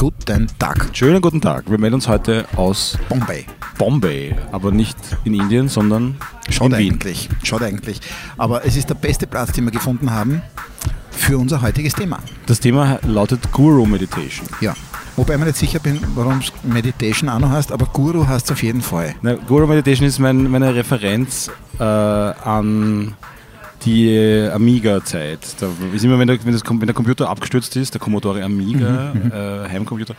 guten Tag. Schönen guten Tag. Wir melden uns heute aus Bombay. Bombay, aber nicht in Indien, sondern Schaut in Wien. eigentlich. Schaut eigentlich. Aber es ist der beste Platz, den wir gefunden haben für unser heutiges Thema. Das Thema lautet Guru Meditation. Ja. Wobei ich mir nicht sicher bin, warum es Meditation auch noch heißt, aber Guru heißt es auf jeden Fall. Na, Guru Meditation ist mein, meine Referenz äh, an die Amiga-Zeit. Da ist immer, wenn der, wenn, das, wenn der Computer abgestürzt ist, der Commodore Amiga, äh, Heimcomputer,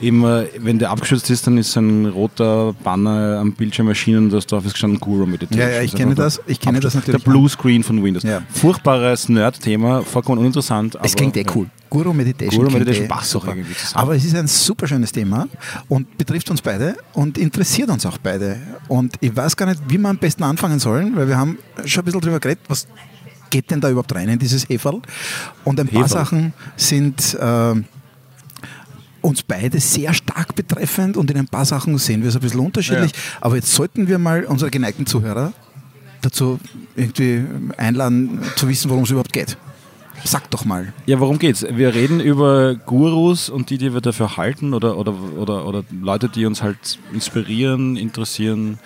immer, wenn der abgestürzt ist, dann ist ein roter Banner am Bildschirm erschienen, das drauf ist gestanden Guru Meditation. Ja, ja, ich kenne das- ich kenne das natürlich Der Bluescreen von Windows. Ja. Furchtbares Nerd-Thema, vollkommen uninteressant. Es klingt eh ja. cool. Guru Meditation. Guru Meditation passt super. irgendwie zusammen. Aber es ist ein super schönes Thema und betrifft uns beide und interessiert uns auch beide. Und ich weiß gar nicht, wie wir am besten anfangen sollen, weil wir haben schon ein bisschen drüber geredet, was geht denn da überhaupt rein in dieses Heferl? Und ein paar Heferl. Sachen sind äh, uns beide sehr stark betreffend und in ein paar Sachen sehen wir es ein bisschen unterschiedlich. Aber jetzt sollten wir mal unsere geneigten Zuhörer dazu irgendwie einladen, zu wissen, worum es überhaupt geht. Sag doch mal. Ja, worum geht's? Wir reden über Gurus und die, die wir dafür halten oder, oder, oder, oder Leute, die uns halt inspirieren, interessieren,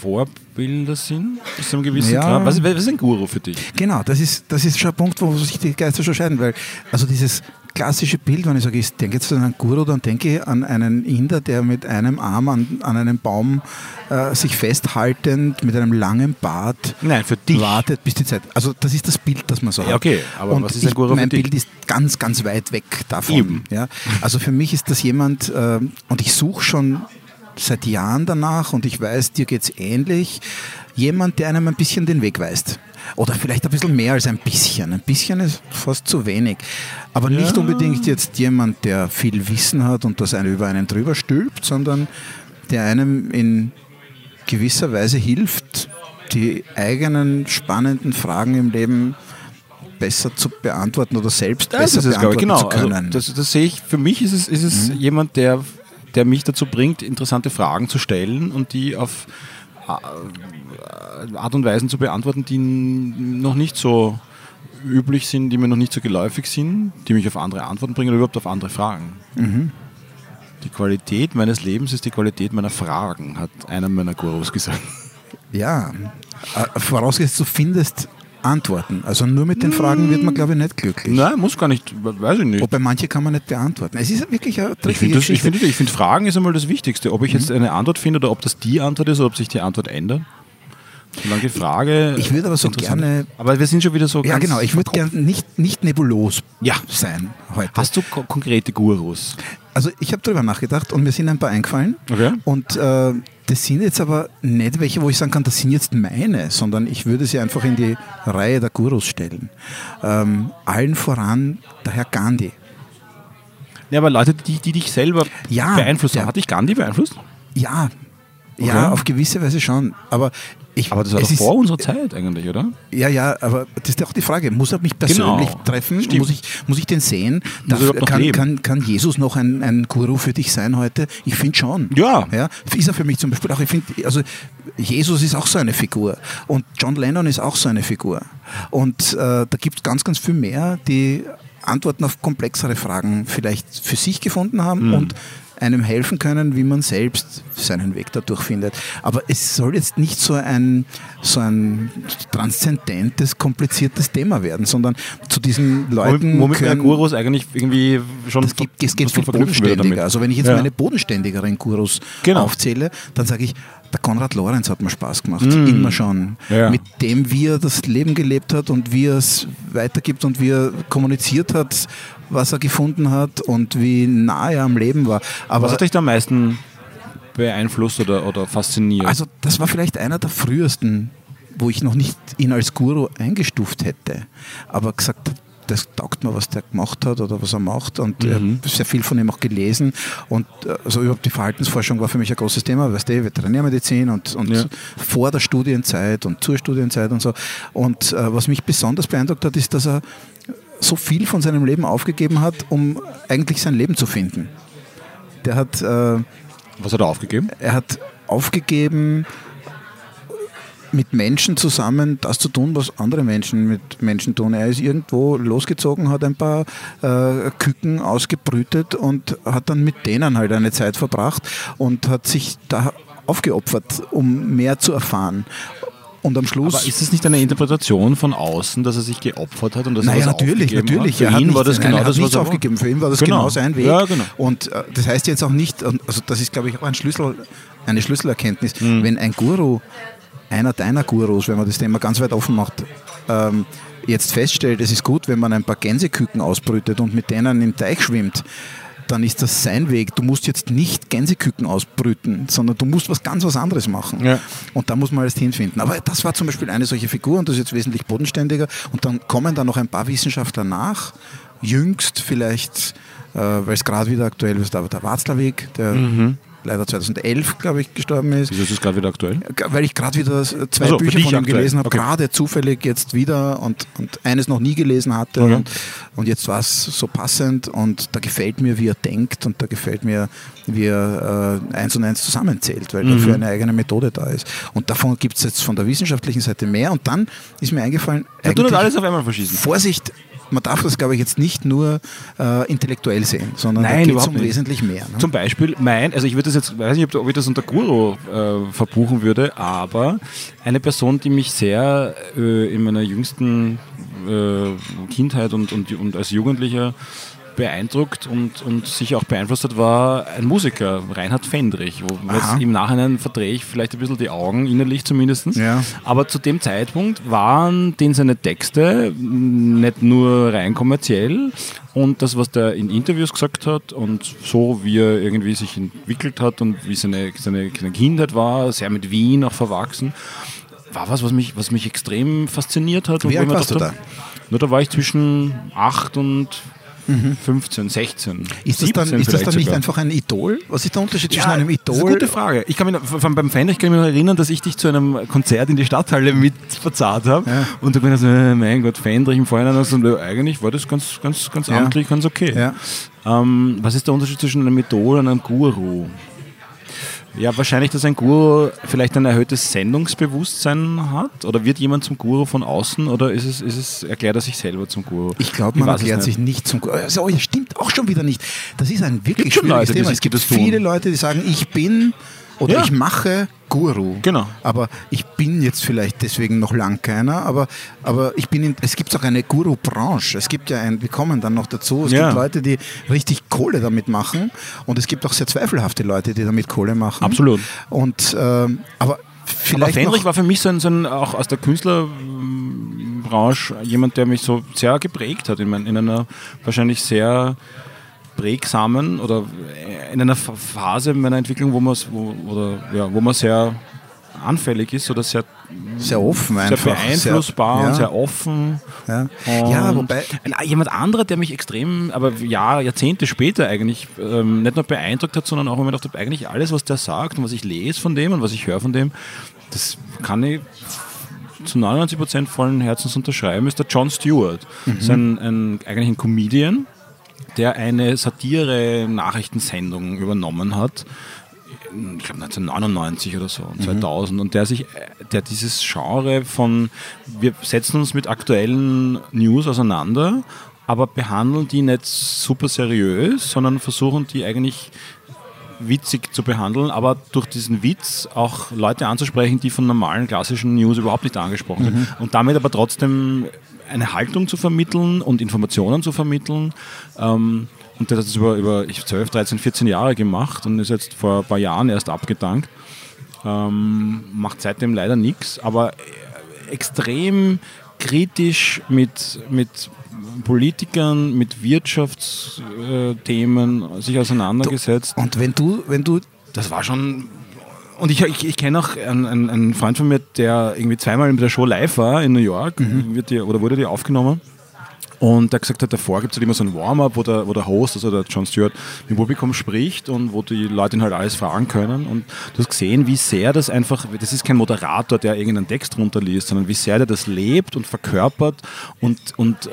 Vorbilder sind, bis zu einem gewissen Ja. Grad. Was, was ist ein Guru für dich? Genau, das ist, das ist schon ein Punkt, wo sich die Geister schon scheiden, weil also dieses klassische Bild, wenn ich sage, ich denke jetzt an einen Guru, dann denke ich an einen Inder, der mit einem Arm an, an einem Baum äh, sich festhaltend mit einem langen Bart Nein, für dich. wartet, bis die Zeit. Also das ist das Bild, das man so Ja, hat. okay, aber Und was ist ein ich, Guru für Mein? Bild ist ganz, ganz weit weg davon. Eben. Ja? Also für mich ist das jemand, äh, und ich suche schon seit Jahren danach und ich weiß, dir geht es ähnlich, jemand, der einem ein bisschen den Weg weist. Oder vielleicht ein bisschen mehr als ein bisschen. Ein bisschen ist fast zu wenig. Aber nicht Ja. unbedingt jetzt jemand, der viel Wissen hat und das einen über einen drüber stülpt, sondern der einem in gewisser Weise hilft, die eigenen spannenden Fragen im Leben besser zu beantworten oder selbst besser das ist, glaube ich, beantworten genau. zu können. Also, das, das sehe ich, für mich ist es, ist es jemand, der, der mich dazu bringt, interessante Fragen zu stellen und die auf äh, Art und Weisen zu beantworten, die noch nicht so üblich sind, die mir noch nicht so geläufig sind, die mich auf andere Antworten bringen oder überhaupt auf andere Fragen. Die Qualität meines Lebens ist die Qualität meiner Fragen, hat einer meiner Gurus gesagt. ja, äh, vorausgesetzt, du findest Antworten. Also nur mit den Fragen wird man, glaube ich, nicht glücklich. Nein, muss gar nicht, weiß ich nicht. Wobei manche kann man nicht beantworten. Es ist wirklich eine Ich finde, das- ich finde, ich finde, Fragen ist einmal das Wichtigste. Ob ich jetzt eine Antwort finde oder ob das die Antwort ist oder ob sich die Antwort ändert. Solange die Frage. Ich würde aber so gerne-. Aber wir sind schon wieder so. ja, ganz genau. Ich würde gerne nicht, nicht nebulos Ja. sein heute. Hast du ko konkrete Gurus? Also ich habe darüber nachgedacht und mir sind ein paar eingefallen. Okay. Und äh, das sind jetzt aber nicht welche, wo ich sagen kann, das sind jetzt meine, sondern ich würde sie einfach in die Reihe der Gurus stellen. Ähm, allen voran der Herr Gandhi. Ja, aber Leute, die, die dich selber Ja, beeinflusst haben. ja. Hat dich Gandhi beeinflusst? Ja, ja, Okay. auf gewisse Weise schon. Aber ich, Aber das war es doch ist- vor unserer Zeit eigentlich, oder? Ja, ja, aber das ist ja auch die Frage. Muss er mich persönlich Genau. treffen? Stimmt. Muss ich, muss ich den sehen? Darf, kann, kann, kann Jesus noch ein, ein Guru für dich sein heute? Ich finde schon. Ja. ja. Ist er für mich zum Beispiel auch, ich finde, also Jesus ist auch so eine Figur. Und John Lennon ist auch so eine Figur. Und äh, da gibt es ganz, ganz viel mehr, die Antworten auf komplexere Fragen vielleicht für sich gefunden haben Mhm. und einem helfen können, wie man selbst seinen Weg dadurch findet. Aber es soll jetzt nicht so ein, so ein transzendentes, kompliziertes Thema werden, sondern zu diesen Leuten Womit können, Gurus eigentlich irgendwie schon. es, gibt, es geht viel bodenständiger. Also wenn ich jetzt Ja. meine bodenständigeren Gurus Genau. aufzähle, dann sage ich, der Konrad Lorenz hat mir Spaß gemacht, immer schon. Mm. Ja. Mit dem, wie er das Leben gelebt hat und wie er es weitergibt und wie er kommuniziert hat, was er gefunden hat und wie nah er am Leben war. Aber Was hat dich da am meisten beeinflusst oder, oder fasziniert? Also das war vielleicht einer der frühesten, wo ich noch nicht ihn als Guru eingestuft hätte, aber gesagt, das taugt mir, was der gemacht hat oder was er macht und ich habe sehr viel von ihm auch gelesen und äh, also überhaupt die Verhaltensforschung war für mich ein großes Thema, weißt du, Veterinärmedizin und, und Ja. vor der Studienzeit und zur Studienzeit und so und äh, was mich besonders beeindruckt hat, ist, dass er so viel von seinem Leben aufgegeben hat, um eigentlich sein Leben zu finden. Der hat äh, was hat er aufgegeben? er hat aufgegeben, mit Menschen zusammen das zu tun, was andere Menschen mit Menschen tun. Er ist irgendwo losgezogen, hat ein paar äh, Küken ausgebrütet und hat dann mit denen halt eine Zeit verbracht und hat sich da aufgeopfert, um mehr zu erfahren. Und am Schluss. Aber ist es nicht eine Interpretation von außen, dass er sich geopfert hat und dass naja, er natürlich, natürlich. Hat? Für er ihn hat war das nein, genau hat das, nichts was er aufgegeben. Für ihn war das genau. genau sein Weg. Ja, genau. Und äh, das heißt jetzt auch nicht, also das ist, glaube ich, auch ein Schlüssel, eine Schlüsselerkenntnis, Mhm. wenn ein Guru, einer deiner Gurus, wenn man das Thema ganz weit offen macht, ähm, jetzt feststellt, es ist gut, wenn man ein paar Gänseküken ausbrütet und mit denen im Teich schwimmt, dann ist das sein Weg. Du musst jetzt nicht Gänseküken ausbrüten, sondern du musst was ganz was anderes machen. Ja. Und da muss man alles hinfinden. Aber das war zum Beispiel eine solche Figur und das ist jetzt wesentlich bodenständiger. Und dann kommen da noch ein paar Wissenschaftler nach. Jüngst vielleicht, äh, weil es gerade wieder aktuell ist, aber der Watzlawick, der leider 2011, glaube ich, gestorben ist. Wieso ist das gerade wieder aktuell? Weil ich gerade wieder zwei so, Bücher von ihm aktuell. gelesen habe, Okay. gerade zufällig jetzt wieder und, und eines noch nie gelesen hatte. Okay. Und, und jetzt war es so passend und da gefällt mir, wie er denkt und da gefällt mir, wie er äh, eins und eins zusammenzählt, weil Mhm. dafür eine eigene Methode da ist. Und davon gibt es jetzt von der wissenschaftlichen Seite mehr. Und dann ist mir eingefallen, Er tut nicht alles auf einmal verschießen. Vorsicht, man darf das, glaube ich, jetzt nicht nur äh, intellektuell sehen, sondern Nein, da geht es um nicht. wesentlich mehr. Ne? Zum Beispiel mein, also ich würde das jetzt, weiß nicht, ob ich das unter Guru äh, verbuchen würde, aber eine Person, die mich sehr äh, in meiner jüngsten äh, Kindheit und, und, und als Jugendlicher beeindruckt und, und sich auch beeinflusst hat, war ein Musiker, Reinhard Fendrich. Im Nachhinein verdrehe ich vielleicht ein bisschen die Augen, innerlich zumindest. Ja. Aber zu dem Zeitpunkt waren den seine Texte nicht nur rein kommerziell und das, was der in Interviews gesagt hat und so, wie er irgendwie sich entwickelt hat und wie seine, seine, Kindheit war, sehr mit Wien auch verwachsen, war was, was mich, was mich extrem fasziniert hat. Wie alt warst du habe, Na, da war ich zwischen 8 und 15, 16. Mhm. Ist das dann, 17 ist das dann nicht sogar. einfach ein Idol? Was ist der Unterschied zwischen Ja, einem Das ist eine Idol? gute Frage. Ich kann mich noch, beim Fender, ich kann mich noch erinnern, dass ich dich zu einem Konzert in die Stadthalle mit verzahlt habe. Ja. Und du meinst, äh, mein Gott, Fendrich im Vorhinein. Also, äh, eigentlich war das ganz, ganz, ganz Ja. amtlich, ganz okay. Ja. Ähm, was ist der Unterschied zwischen einem Idol und einem Guru? Ja, wahrscheinlich, dass ein Guru vielleicht ein erhöhtes Sendungsbewusstsein hat. Oder wird jemand zum Guru von außen? Oder ist es, ist es erklärt er sich selber zum Guru? Ich glaube, man erklärt nicht. sich nicht zum Also, ja, stimmt auch schon wieder nicht. Das ist ein wirklich Gibt schwieriges Leute, Thema. Es gibt das viele Leute, die sagen, ich bin oder Ja. ich mache Guru. Genau. Aber ich bin jetzt vielleicht deswegen noch lang keiner, aber, aber ich bin in, es gibt auch eine Guru-Branche. Es gibt ja ein, wir kommen dann noch dazu, es Ja. gibt Leute, die richtig Kohle damit machen und es gibt auch sehr zweifelhafte Leute, die damit Kohle machen. Absolut. Und ähm, aber Aber vielleicht Fendrich noch, war für mich so ein, so ein auch aus der Künstlerbranche jemand, der mich so sehr geprägt hat, in, mein, in einer wahrscheinlich sehr prägsamen oder in einer Ph- Phase meiner Entwicklung, wo man wo, oder, ja, wo man sehr anfällig ist oder sehr, sehr offen sehr einfach. beeinflussbar ja. und sehr offen. Ja, ja wobei jemand anderer, der mich extrem, aber Jahr, Jahrzehnte später eigentlich ähm, nicht nur beeindruckt hat, sondern auch immer gedacht habe, eigentlich alles, was der sagt und was ich lese von dem und was ich höre von dem, das kann ich zu 99 Prozent vollen Herzens unterschreiben, ist der John Stewart. Das ist ein, ein, eigentlich ein Comedian, der eine Satire-Nachrichtensendung übernommen hat ich glaube 1999 oder so, 2000 und der sich, der dieses Genre von, wir setzen uns mit aktuellen News auseinander, aber behandeln die nicht super seriös, sondern versuchen die eigentlich witzig zu behandeln, aber durch diesen Witz auch Leute anzusprechen, die von normalen klassischen News überhaupt nicht angesprochen sind. Und damit aber trotzdem eine Haltung zu vermitteln und Informationen zu vermitteln. Ähm, und der hat das über, über ich 12, 13, 14 Jahre gemacht und ist jetzt vor ein paar Jahren erst abgedankt. Ähm, macht seitdem leider nichts, aber äh, extrem kritisch mit, mit Politikern, mit Wirtschaftsthemen sich auseinandergesetzt. und wenn du wenn du Das war schon. Und ich, ich, ich kenne auch einen, einen, einen Freund von mir, der irgendwie zweimal mit der Show live war in New York, wird die, oder wurde die aufgenommen. Und der gesagt hat, davor gibt es halt immer so ein Warm-up, wo der, wo der Host, also der John Stewart, mit dem Publikum spricht und wo die Leute ihn halt alles fragen können. Und du hast gesehen, wie sehr das einfach, das ist kein Moderator, der irgendeinen Text runterliest, sondern wie sehr der das lebt und verkörpert und, und äh,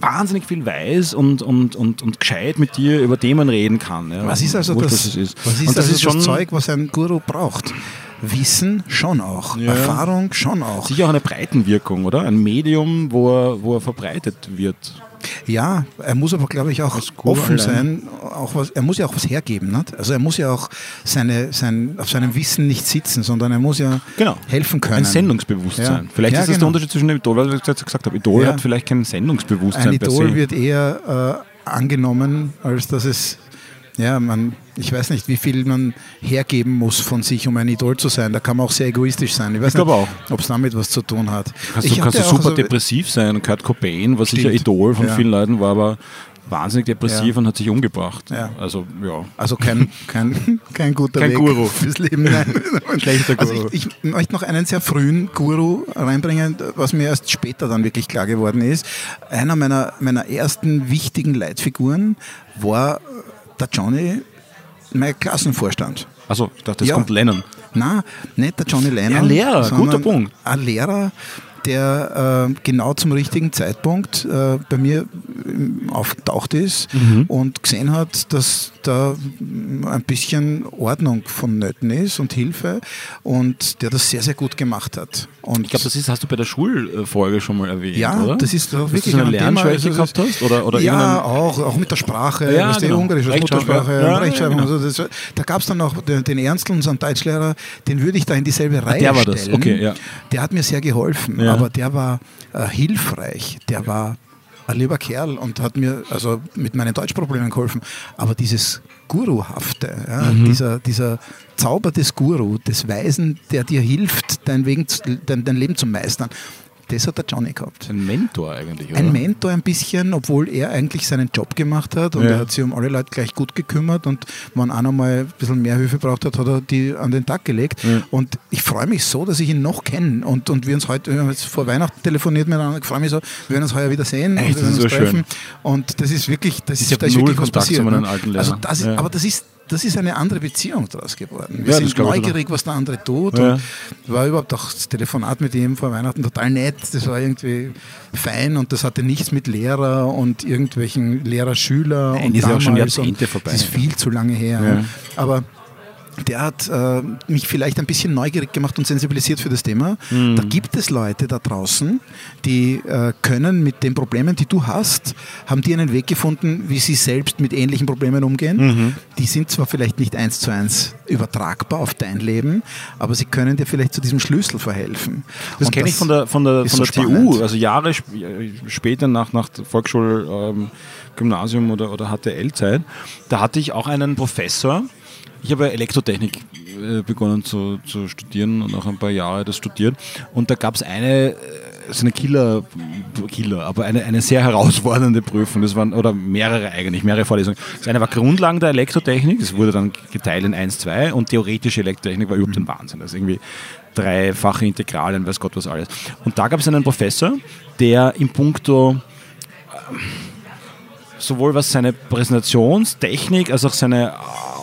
wahnsinnig viel weiß und, und, und, und gescheit mit dir über Themen reden kann. Ja. was ist also das, was es ist. Was ist und das also ist schon das Zeug, was ein Guru braucht? Wissen schon auch, Ja. Erfahrung schon auch. Sicher auch eine Breitenwirkung, oder? Ein Medium, wo er, wo er verbreitet wird. Ja, er muss aber, glaube ich, auch offen allein. sein. Auch was, er muss ja auch was hergeben. Nicht? Also er muss ja auch seine, sein, auf seinem Wissen nicht sitzen, sondern er muss ja Genau. helfen können. Ein Sendungsbewusstsein. Ja. Vielleicht Ja, ist das genau. der Unterschied zwischen dem Idol, weil ich jetzt gesagt habe, Idol Ja. hat vielleicht kein Sendungsbewusstsein Ein Idol wird eher äh, angenommen, als dass es, ja, man, ich weiß nicht, wie viel man hergeben muss von sich, um ein Idol zu sein. Da kann man auch sehr egoistisch sein. Ich weiß Ich glaube nicht, auch. ob es damit was zu tun hat. Kannst Ich du, kannst du super so- depressiv sein. Kurt Cobain war sicher. Idol von Ja. vielen Leuten, war aber wahnsinnig depressiv Ja. und hat sich umgebracht. Ja. Also, ja. Also kein, kein, kein guter Kein Weg Guru. fürs Leben. Nein. Schlechter Also Guru. ich, ich möchte noch einen sehr frühen Guru reinbringen, was mir erst später dann wirklich klar geworden ist. Einer meiner, meiner ersten wichtigen Leitfiguren war der Johnny, mein Klassenvorstand. Also, ich dachte, jetzt Ja. kommt Lennon. Na, nicht der Johnny Lennon. Ja, Lehrer, guter Punkt. Ein Lehrer, der äh, genau zum richtigen Zeitpunkt äh, bei mir ähm, aufgetaucht ist Mhm. und gesehen hat, dass da ein bisschen Ordnung vonnöten ist und Hilfe und der das sehr, sehr gut gemacht hat. Und Ich glaube, das ist, hast du bei der Schulfolge schon mal erwähnt, ja, oder? das ist wirklich du so eine ein Thema. Lernschwäche Also das- gehabt hast? Oder, oder ja, auch, auch mit der Sprache, Ja, was die genau. Ungarisch als Rechtschreibung, Muttersprache, ja. Ja, Rechtschreibung. Also das, da gab es dann noch den, den Ernstl, unseren Deutschlehrer, den würde ich da in dieselbe Reihe Ah, der war das. stellen. Okay, ja. Der hat mir sehr geholfen, Ja. aber der war äh, hilfreich, der war ein lieber Kerl und hat mir also mit meinen Deutschproblemen geholfen. Aber dieses Guruhafte, ja, Mhm. dieser, dieser Zauber des Guru, des Weisen, der dir hilft, dein, zu- dein, dein Leben zu meistern, das hat der Johnny gehabt. Ein Mentor eigentlich, oder? Ein Mentor ein bisschen, obwohl er eigentlich seinen Job gemacht hat und Ja. er hat sich um alle Leute gleich gut gekümmert und wenn einer mal ein bisschen mehr Hilfe braucht hat, hat er die an den Tag gelegt. Ja. Und ich freue mich so, dass ich ihn noch kenne und, und wir uns heute, wir haben jetzt vor Weihnachten telefoniert miteinander, ich freue mich so, wir werden uns heuer wieder sehen Echt, und wir das werden ist uns so schön. treffen. Und das ist wirklich, das Ich ist, da ist wirklich was passiert. ne? also das ist, Ja. Aber das ist, das ist eine andere Beziehung daraus geworden. Wir Ja, sind neugierig, was der andere tut. Ja. Und war überhaupt auch das Telefonat mit ihm vor Weihnachten total nett. Das war irgendwie fein und das hatte nichts mit Lehrer und irgendwelchen Lehrer-Schüler. Nein, und ist ja auch schon Jahrzehnte vorbei. Das ist viel zu lange her. Ja. Aber der hat äh, mich vielleicht ein bisschen neugierig gemacht und sensibilisiert für das Thema. Mhm. Da gibt es Leute da draußen, die äh, können mit den Problemen, die du hast, haben die einen Weg gefunden, wie sie selbst mit ähnlichen Problemen umgehen. Mhm. Die sind zwar vielleicht nicht eins zu eins übertragbar auf dein Leben, aber sie können dir vielleicht zu diesem Schlüssel verhelfen. Das kenne ich von der, von der, von so der TU, spannend. also Jahre sp später nach, nach Volksschul, ähm, Gymnasium oder, oder HTL-Zeit. Da hatte ich auch einen Professor. Ich habe Elektrotechnik äh, begonnen zu, zu studieren und auch ein paar Jahre das studiert. Und da gab es eine, äh, so eine Killer, Killer, aber eine, eine sehr herausfordernde Prüfung. Das waren, oder mehrere eigentlich, mehrere Vorlesungen. Das eine war Grundlagen der Elektrotechnik, das wurde dann geteilt in 1, 2 und theoretische Elektrotechnik war überhaupt ein Wahnsinn. Ist irgendwie dreifache Integralen, weiß Gott was alles. Und da gab es einen Professor, der im Punkto ähm, sowohl was seine Präsentationstechnik als auch seine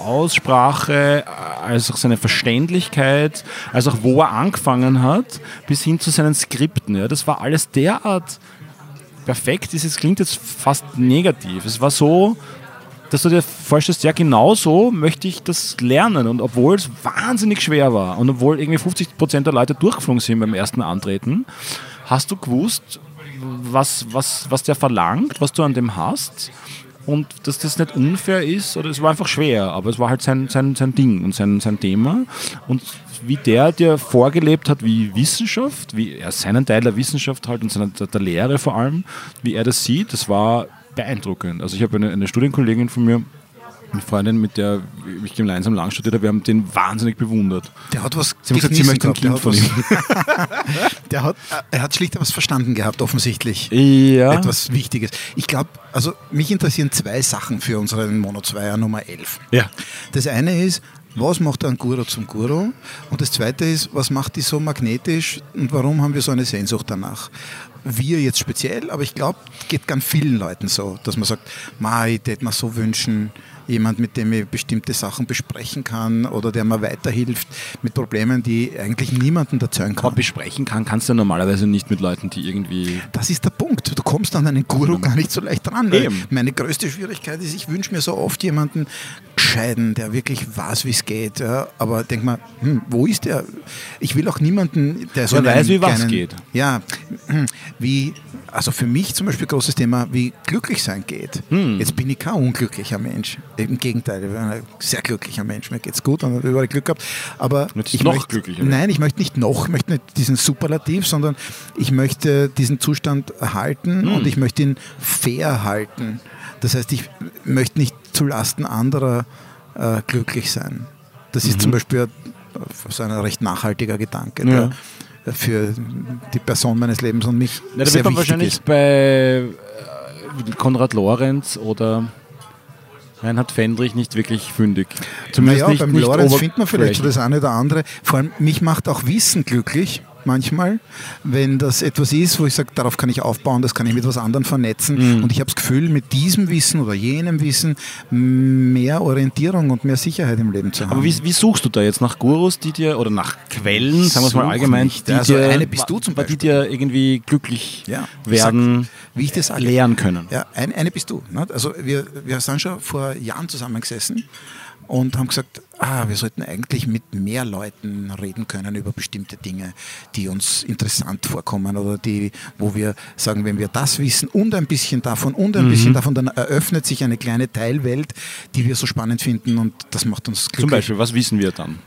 Aussprache, als auch seine Verständlichkeit, als auch wo er angefangen hat, bis hin zu seinen Skripten. Ja, das war alles derart perfekt. Es klingt jetzt fast negativ. Es war so, dass du dir vorstellst, ja genau so möchte ich das lernen. Und obwohl es wahnsinnig schwer war und obwohl irgendwie 50% der Leute durchgeflogen sind beim ersten Antreten, hast du gewusst, was, was, was der verlangt, was du an dem hast und dass das nicht unfair ist oder es war einfach schwer, aber es war halt sein, sein, sein Ding und sein, sein Thema und wie der dir vorgelebt hat, wie Wissenschaft, wie er seinen Teil der Wissenschaft halt und seiner, der, Lehre vor allem, wie er das sieht, das war beeindruckend. Also ich habe eine, eine Studienkollegin von mir, eine Freundin, mit der ich gemeinsam lang studiert habe, wir haben den wahnsinnig bewundert. Der hat was Sie haben gesagt, sie möchte ein Kind von hat ihm. der hat, er hat schlicht was verstanden gehabt, offensichtlich. Ja. Etwas Wichtiges. Ich glaube, also mich interessieren zwei Sachen für unseren Mono 2 Nummer 11. Ja. Das eine ist, was macht ein Guru zum Guru? Und das zweite ist, was macht die so magnetisch und warum haben wir so eine Sehnsucht danach? Wir jetzt speziell, aber ich glaube, geht ganz vielen Leuten so, dass man sagt, Ma, ich würde mir so wünschen, jemand, mit dem ich bestimmte Sachen besprechen kann oder der mir weiterhilft mit Problemen, die eigentlich niemanden erzeugen kann. Aber besprechen kann, kannst du normalerweise nicht mit Leuten, die irgendwie. Das ist der Punkt. Du kommst an einen Guru gar nicht so leicht ran. Meine größte Schwierigkeit ist, ich wünsche mir so oft jemanden gescheiden, der wirklich weiß, wie es geht. Ja. Aber denk mal, hm, wo ist der? Ich will auch niemanden, der so der weiß, wie was geht. Ja, hm, wie also für mich zum Beispiel großes Thema, wie glücklich sein geht. Hm. Jetzt bin ich kein unglücklicher Mensch. Im Gegenteil, ich bin ein sehr glücklicher Mensch. Mir geht es gut und habe überall Glück gehabt. Aber ich noch möchte, glücklicher. Nein, ich möchte nicht noch, ich möchte nicht diesen Superlativ, sondern ich möchte diesen Zustand erhalten hm. und ich möchte ihn fair halten. Das heißt, ich möchte nicht zulasten anderer äh, glücklich sein. Das ist mhm. zum Beispiel so ein recht nachhaltiger Gedanke. Ja. Der, für die Person meines Lebens und mich ja, da sehr wird man wahrscheinlich ist. bei äh, Konrad Lorenz oder Reinhard Fendrich nicht wirklich fündig. Zumindest naja, nicht, beim nicht Lorenz findet man vielleicht das eine oder andere. Vor allem, mich macht auch Wissen glücklich manchmal, wenn das etwas ist, wo ich sage, darauf kann ich aufbauen, das kann ich mit was anderem vernetzen. Mhm. Und ich habe das Gefühl, mit diesem Wissen oder jenem Wissen mehr Orientierung und mehr Sicherheit im Leben zu haben. Aber wie, wie suchst du da jetzt nach Gurus, die dir, oder nach Quellen, sagen wir es mal allgemein, die also dir, eine bist du zum Beispiel. die dir irgendwie glücklich ja, werden, sag, wie ich das lernen können? Ja, eine, eine bist du. Ne? Also wir, wir sind schon vor Jahren zusammengesessen und haben gesagt, ah, wir sollten eigentlich mit mehr Leuten reden können über bestimmte Dinge, die uns interessant vorkommen oder die, wo wir sagen, wenn wir das wissen und ein bisschen davon und ein mhm. bisschen davon, dann eröffnet sich eine kleine Teilwelt, die wir so spannend finden und das macht uns glücklich. Zum Beispiel, was wissen wir dann?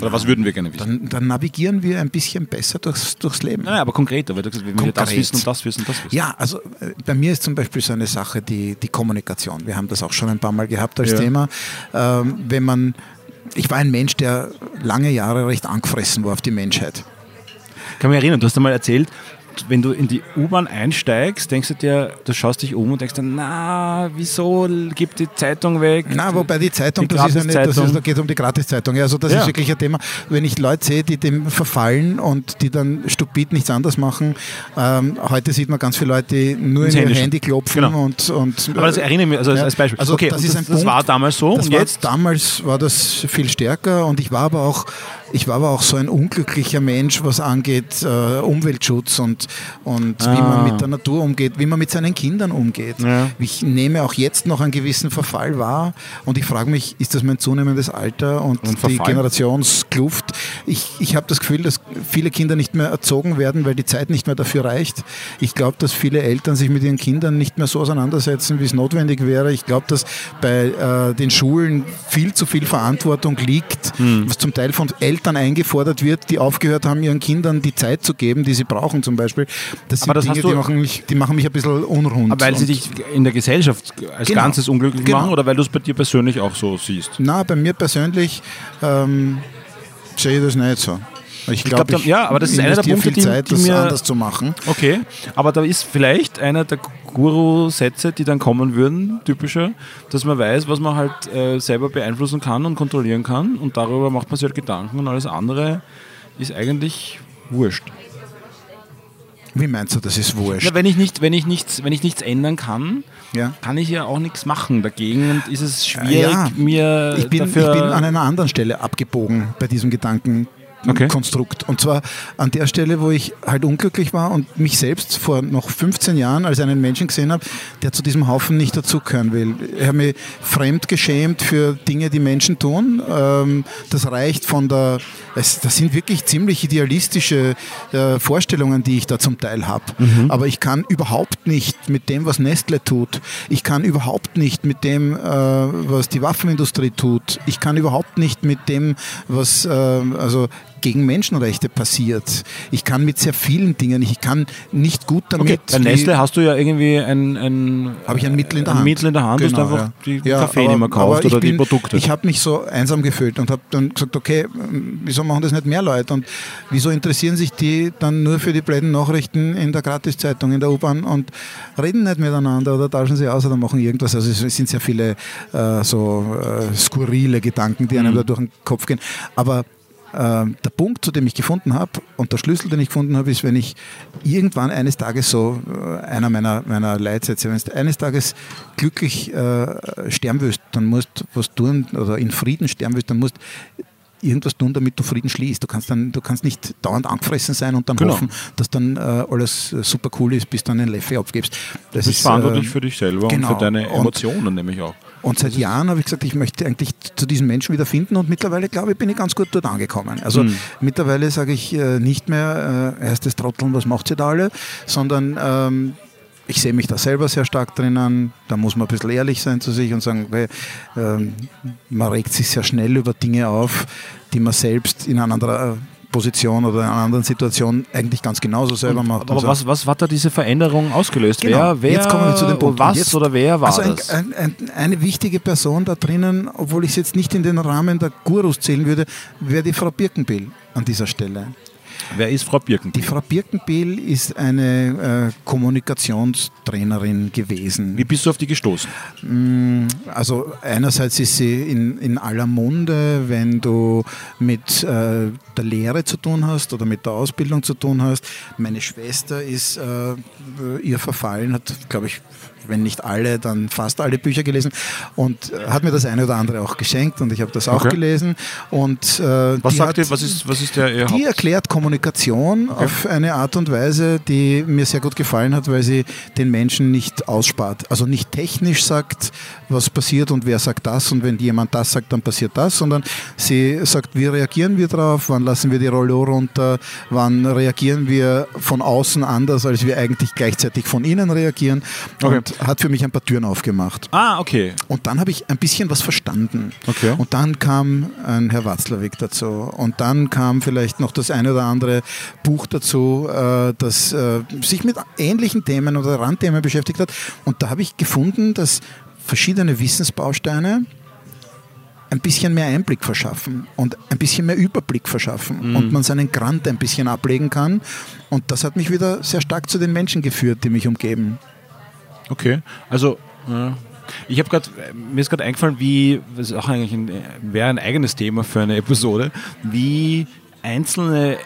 Oder was würden wir gerne wissen? Dann, dann navigieren wir ein bisschen besser durchs, durchs Leben. Naja, aber konkreter, weil du gesagt, wenn Konkret. wir das wissen und das wissen und das wissen. Ja, also äh, bei mir ist zum Beispiel so eine Sache die, die Kommunikation. Wir haben das auch schon ein paar Mal gehabt als ja. Thema. Ähm, wenn man, ich war ein Mensch, der lange Jahre recht angefressen war auf die Menschheit. Ich kann mich erinnern, du hast einmal erzählt, wenn du in die U-Bahn einsteigst, denkst du dir, du schaust dich um und denkst dir, na, wieso gibt die Zeitung weg? Na, wobei die Zeitung, die das, ist eine, das ist, da geht um die Gratiszeitung. Also das ja. ist wirklich ein Thema. Wenn ich Leute sehe, die dem verfallen und die dann stupid nichts anderes machen, ähm, heute sieht man ganz viele Leute, die nur in ihr Handy, Handy klopfen genau. und, und Aber das erinnere mich also ja. als Beispiel. Also okay, das, das, das war damals so und jetzt? Damals war das viel stärker und ich war aber auch ich war aber auch so ein unglücklicher Mensch, was angeht äh, Umweltschutz und, und ah. wie man mit der Natur umgeht, wie man mit seinen Kindern umgeht. Ja. Ich nehme auch jetzt noch einen gewissen Verfall wahr und ich frage mich, ist das mein zunehmendes Alter und, und die Generationskluft? Ich, ich habe das Gefühl, dass viele Kinder nicht mehr erzogen werden, weil die Zeit nicht mehr dafür reicht. Ich glaube, dass viele Eltern sich mit ihren Kindern nicht mehr so auseinandersetzen, wie es notwendig wäre. Ich glaube, dass bei äh, den Schulen viel zu viel Verantwortung liegt, hm. was zum Teil von Eltern Eltern eingefordert wird, die aufgehört haben, ihren Kindern die Zeit zu geben, die sie brauchen zum Beispiel. Das sind das Dinge, die machen, mich, die machen mich ein bisschen unrund. Aber weil sie dich in der Gesellschaft als genau, Ganzes unglücklich genau. machen oder weil du es bei dir persönlich auch so siehst? Na, bei mir persönlich ähm, sehe ich das nicht so. Ich glaube, glaub, ja, aber das ist einer der Punkte, die, Zeit, die mir anders zu machen. Okay, aber da ist vielleicht einer der Guru-Sätze, die dann kommen würden, typischer, dass man weiß, was man halt äh, selber beeinflussen kann und kontrollieren kann und darüber macht man sich halt Gedanken und alles andere ist eigentlich wurscht. Wie meinst du, das ist wurscht? Ja, wenn, ich nicht, wenn, ich nichts, wenn ich nichts ändern kann, ja. kann ich ja auch nichts machen dagegen und ist es schwierig, ja, mir ich bin. Ich bin an einer anderen Stelle abgebogen bei diesem Gedanken okay. Konstrukt. Und zwar an der Stelle, wo ich halt unglücklich war und mich selbst vor noch 15 Jahren als einen Menschen gesehen habe, der zu diesem Haufen nicht dazugehören will. Ich habe mich fremd geschämt für Dinge, die Menschen tun. Ähm, das reicht von der, das sind wirklich ziemlich idealistische äh, Vorstellungen, die ich da zum Teil habe. Mhm. Aber ich kann überhaupt nicht mit dem, was Nestle tut. Ich kann überhaupt nicht mit dem, äh, was die Waffenindustrie tut. Ich kann überhaupt nicht mit dem, was, äh, also gegen Menschenrechte passiert. Ich kann mit sehr vielen Dingen, ich kann nicht gut damit. Okay. Bei Nestle hast du ja irgendwie ein, ein, habe ich ein Mittel in der Hand. Mittel in der Hand, genau, dass du einfach ja. die ja, Kaffee aber, nicht mehr kaufst oder bin, die Produkte. Ich habe mich so einsam gefühlt und habe dann gesagt, okay, wieso machen das nicht mehr Leute und wieso interessieren sich die dann nur für die blöden Nachrichten in der Gratiszeitung, in der U-Bahn und reden nicht miteinander oder tauschen sie aus oder machen irgendwas. Also es sind sehr viele äh, so äh, skurrile Gedanken, die einem mhm. da durch den Kopf gehen. Aber Ähm, der Punkt, zu dem ich gefunden habe und der Schlüssel, den ich gefunden habe, ist, wenn ich irgendwann eines Tages so, äh, einer meiner, meiner Leitsätze, wenn du eines Tages glücklich äh, sterben willst, dann musst du was tun oder in Frieden sterben willst, dann musst irgendwas tun, damit du Frieden schließt. Du kannst dann, du kannst nicht dauernd angefressen sein und dann genau. hoffen, dass dann äh, alles super cool ist, bis du dann einen Leffe abgibst. Das du bist ist verantwortlich äh, für dich selber genau. und für deine Emotionen und, nämlich auch. Und seit Jahren habe ich gesagt, ich möchte eigentlich zu diesen Menschen wieder finden und mittlerweile, glaube ich, bin ich ganz gut dort angekommen. Also mhm. mittlerweile sage ich äh, nicht mehr, äh, erstes Trotteln, was macht ihr da alle, sondern ähm, ich sehe mich da selber sehr stark drinnen. Da muss man ein bisschen ehrlich sein zu sich und sagen, weil, ähm, man regt sich sehr schnell über Dinge auf, die man selbst in einer anderen Position oder in einer anderen Situation eigentlich ganz genauso selber macht. Aber so. was, was hat da diese Veränderung ausgelöst? Genau. Wer, wer, Jetzt kommen wir zu dem Punkt. Was jetzt, oder wer war also ein, das? Ein, ein, eine wichtige Person da drinnen, obwohl ich es jetzt nicht in den Rahmen der Gurus zählen würde, wäre die Frau Birkenbill an dieser Stelle. Wer ist Frau Birkenbiel? Die Frau Birkenbiel ist eine äh, Kommunikationstrainerin gewesen. Wie bist du auf die gestoßen? Mm, also einerseits ist sie in, in aller Munde, wenn du mit äh, der Lehre zu tun hast oder mit der Ausbildung zu tun hast. Meine Schwester ist äh, ihr verfallen, hat, glaube ich, wenn nicht alle, dann fast alle Bücher gelesen und äh, hat mir das eine oder andere auch geschenkt und ich habe das auch okay. gelesen. Und, äh, was sagt hat, ihr, was ist, was ist der Die erklärt Kommunikation okay. auf eine Art und Weise, die mir sehr gut gefallen hat, weil sie den Menschen nicht ausspart. Also nicht technisch sagt, was passiert und wer sagt das und wenn jemand das sagt, dann passiert das, sondern sie sagt, wie reagieren wir drauf, wann lassen wir die Rolle runter, wann reagieren wir von außen anders, als wir eigentlich gleichzeitig von innen reagieren. Okay. Und hat für mich ein paar Türen aufgemacht. Ah, okay. Und dann habe ich ein bisschen was verstanden. Okay. Und dann kam ein Herr Watzlawick dazu. Und dann kam vielleicht noch das eine oder andere Buch dazu, äh, das äh, sich mit ähnlichen Themen oder Randthemen beschäftigt hat. Und da habe ich gefunden, dass verschiedene Wissensbausteine ein bisschen mehr Einblick verschaffen und ein bisschen mehr Überblick verschaffen mhm. und man seinen Grant ein bisschen ablegen kann. Und das hat mich wieder sehr stark zu den Menschen geführt, die mich umgeben. Okay, also ja. ich habe gerade, mir ist gerade eingefallen, wie, das ist auch eigentlich ein, wäre ein eigenes Thema für eine Episode, wie einzelne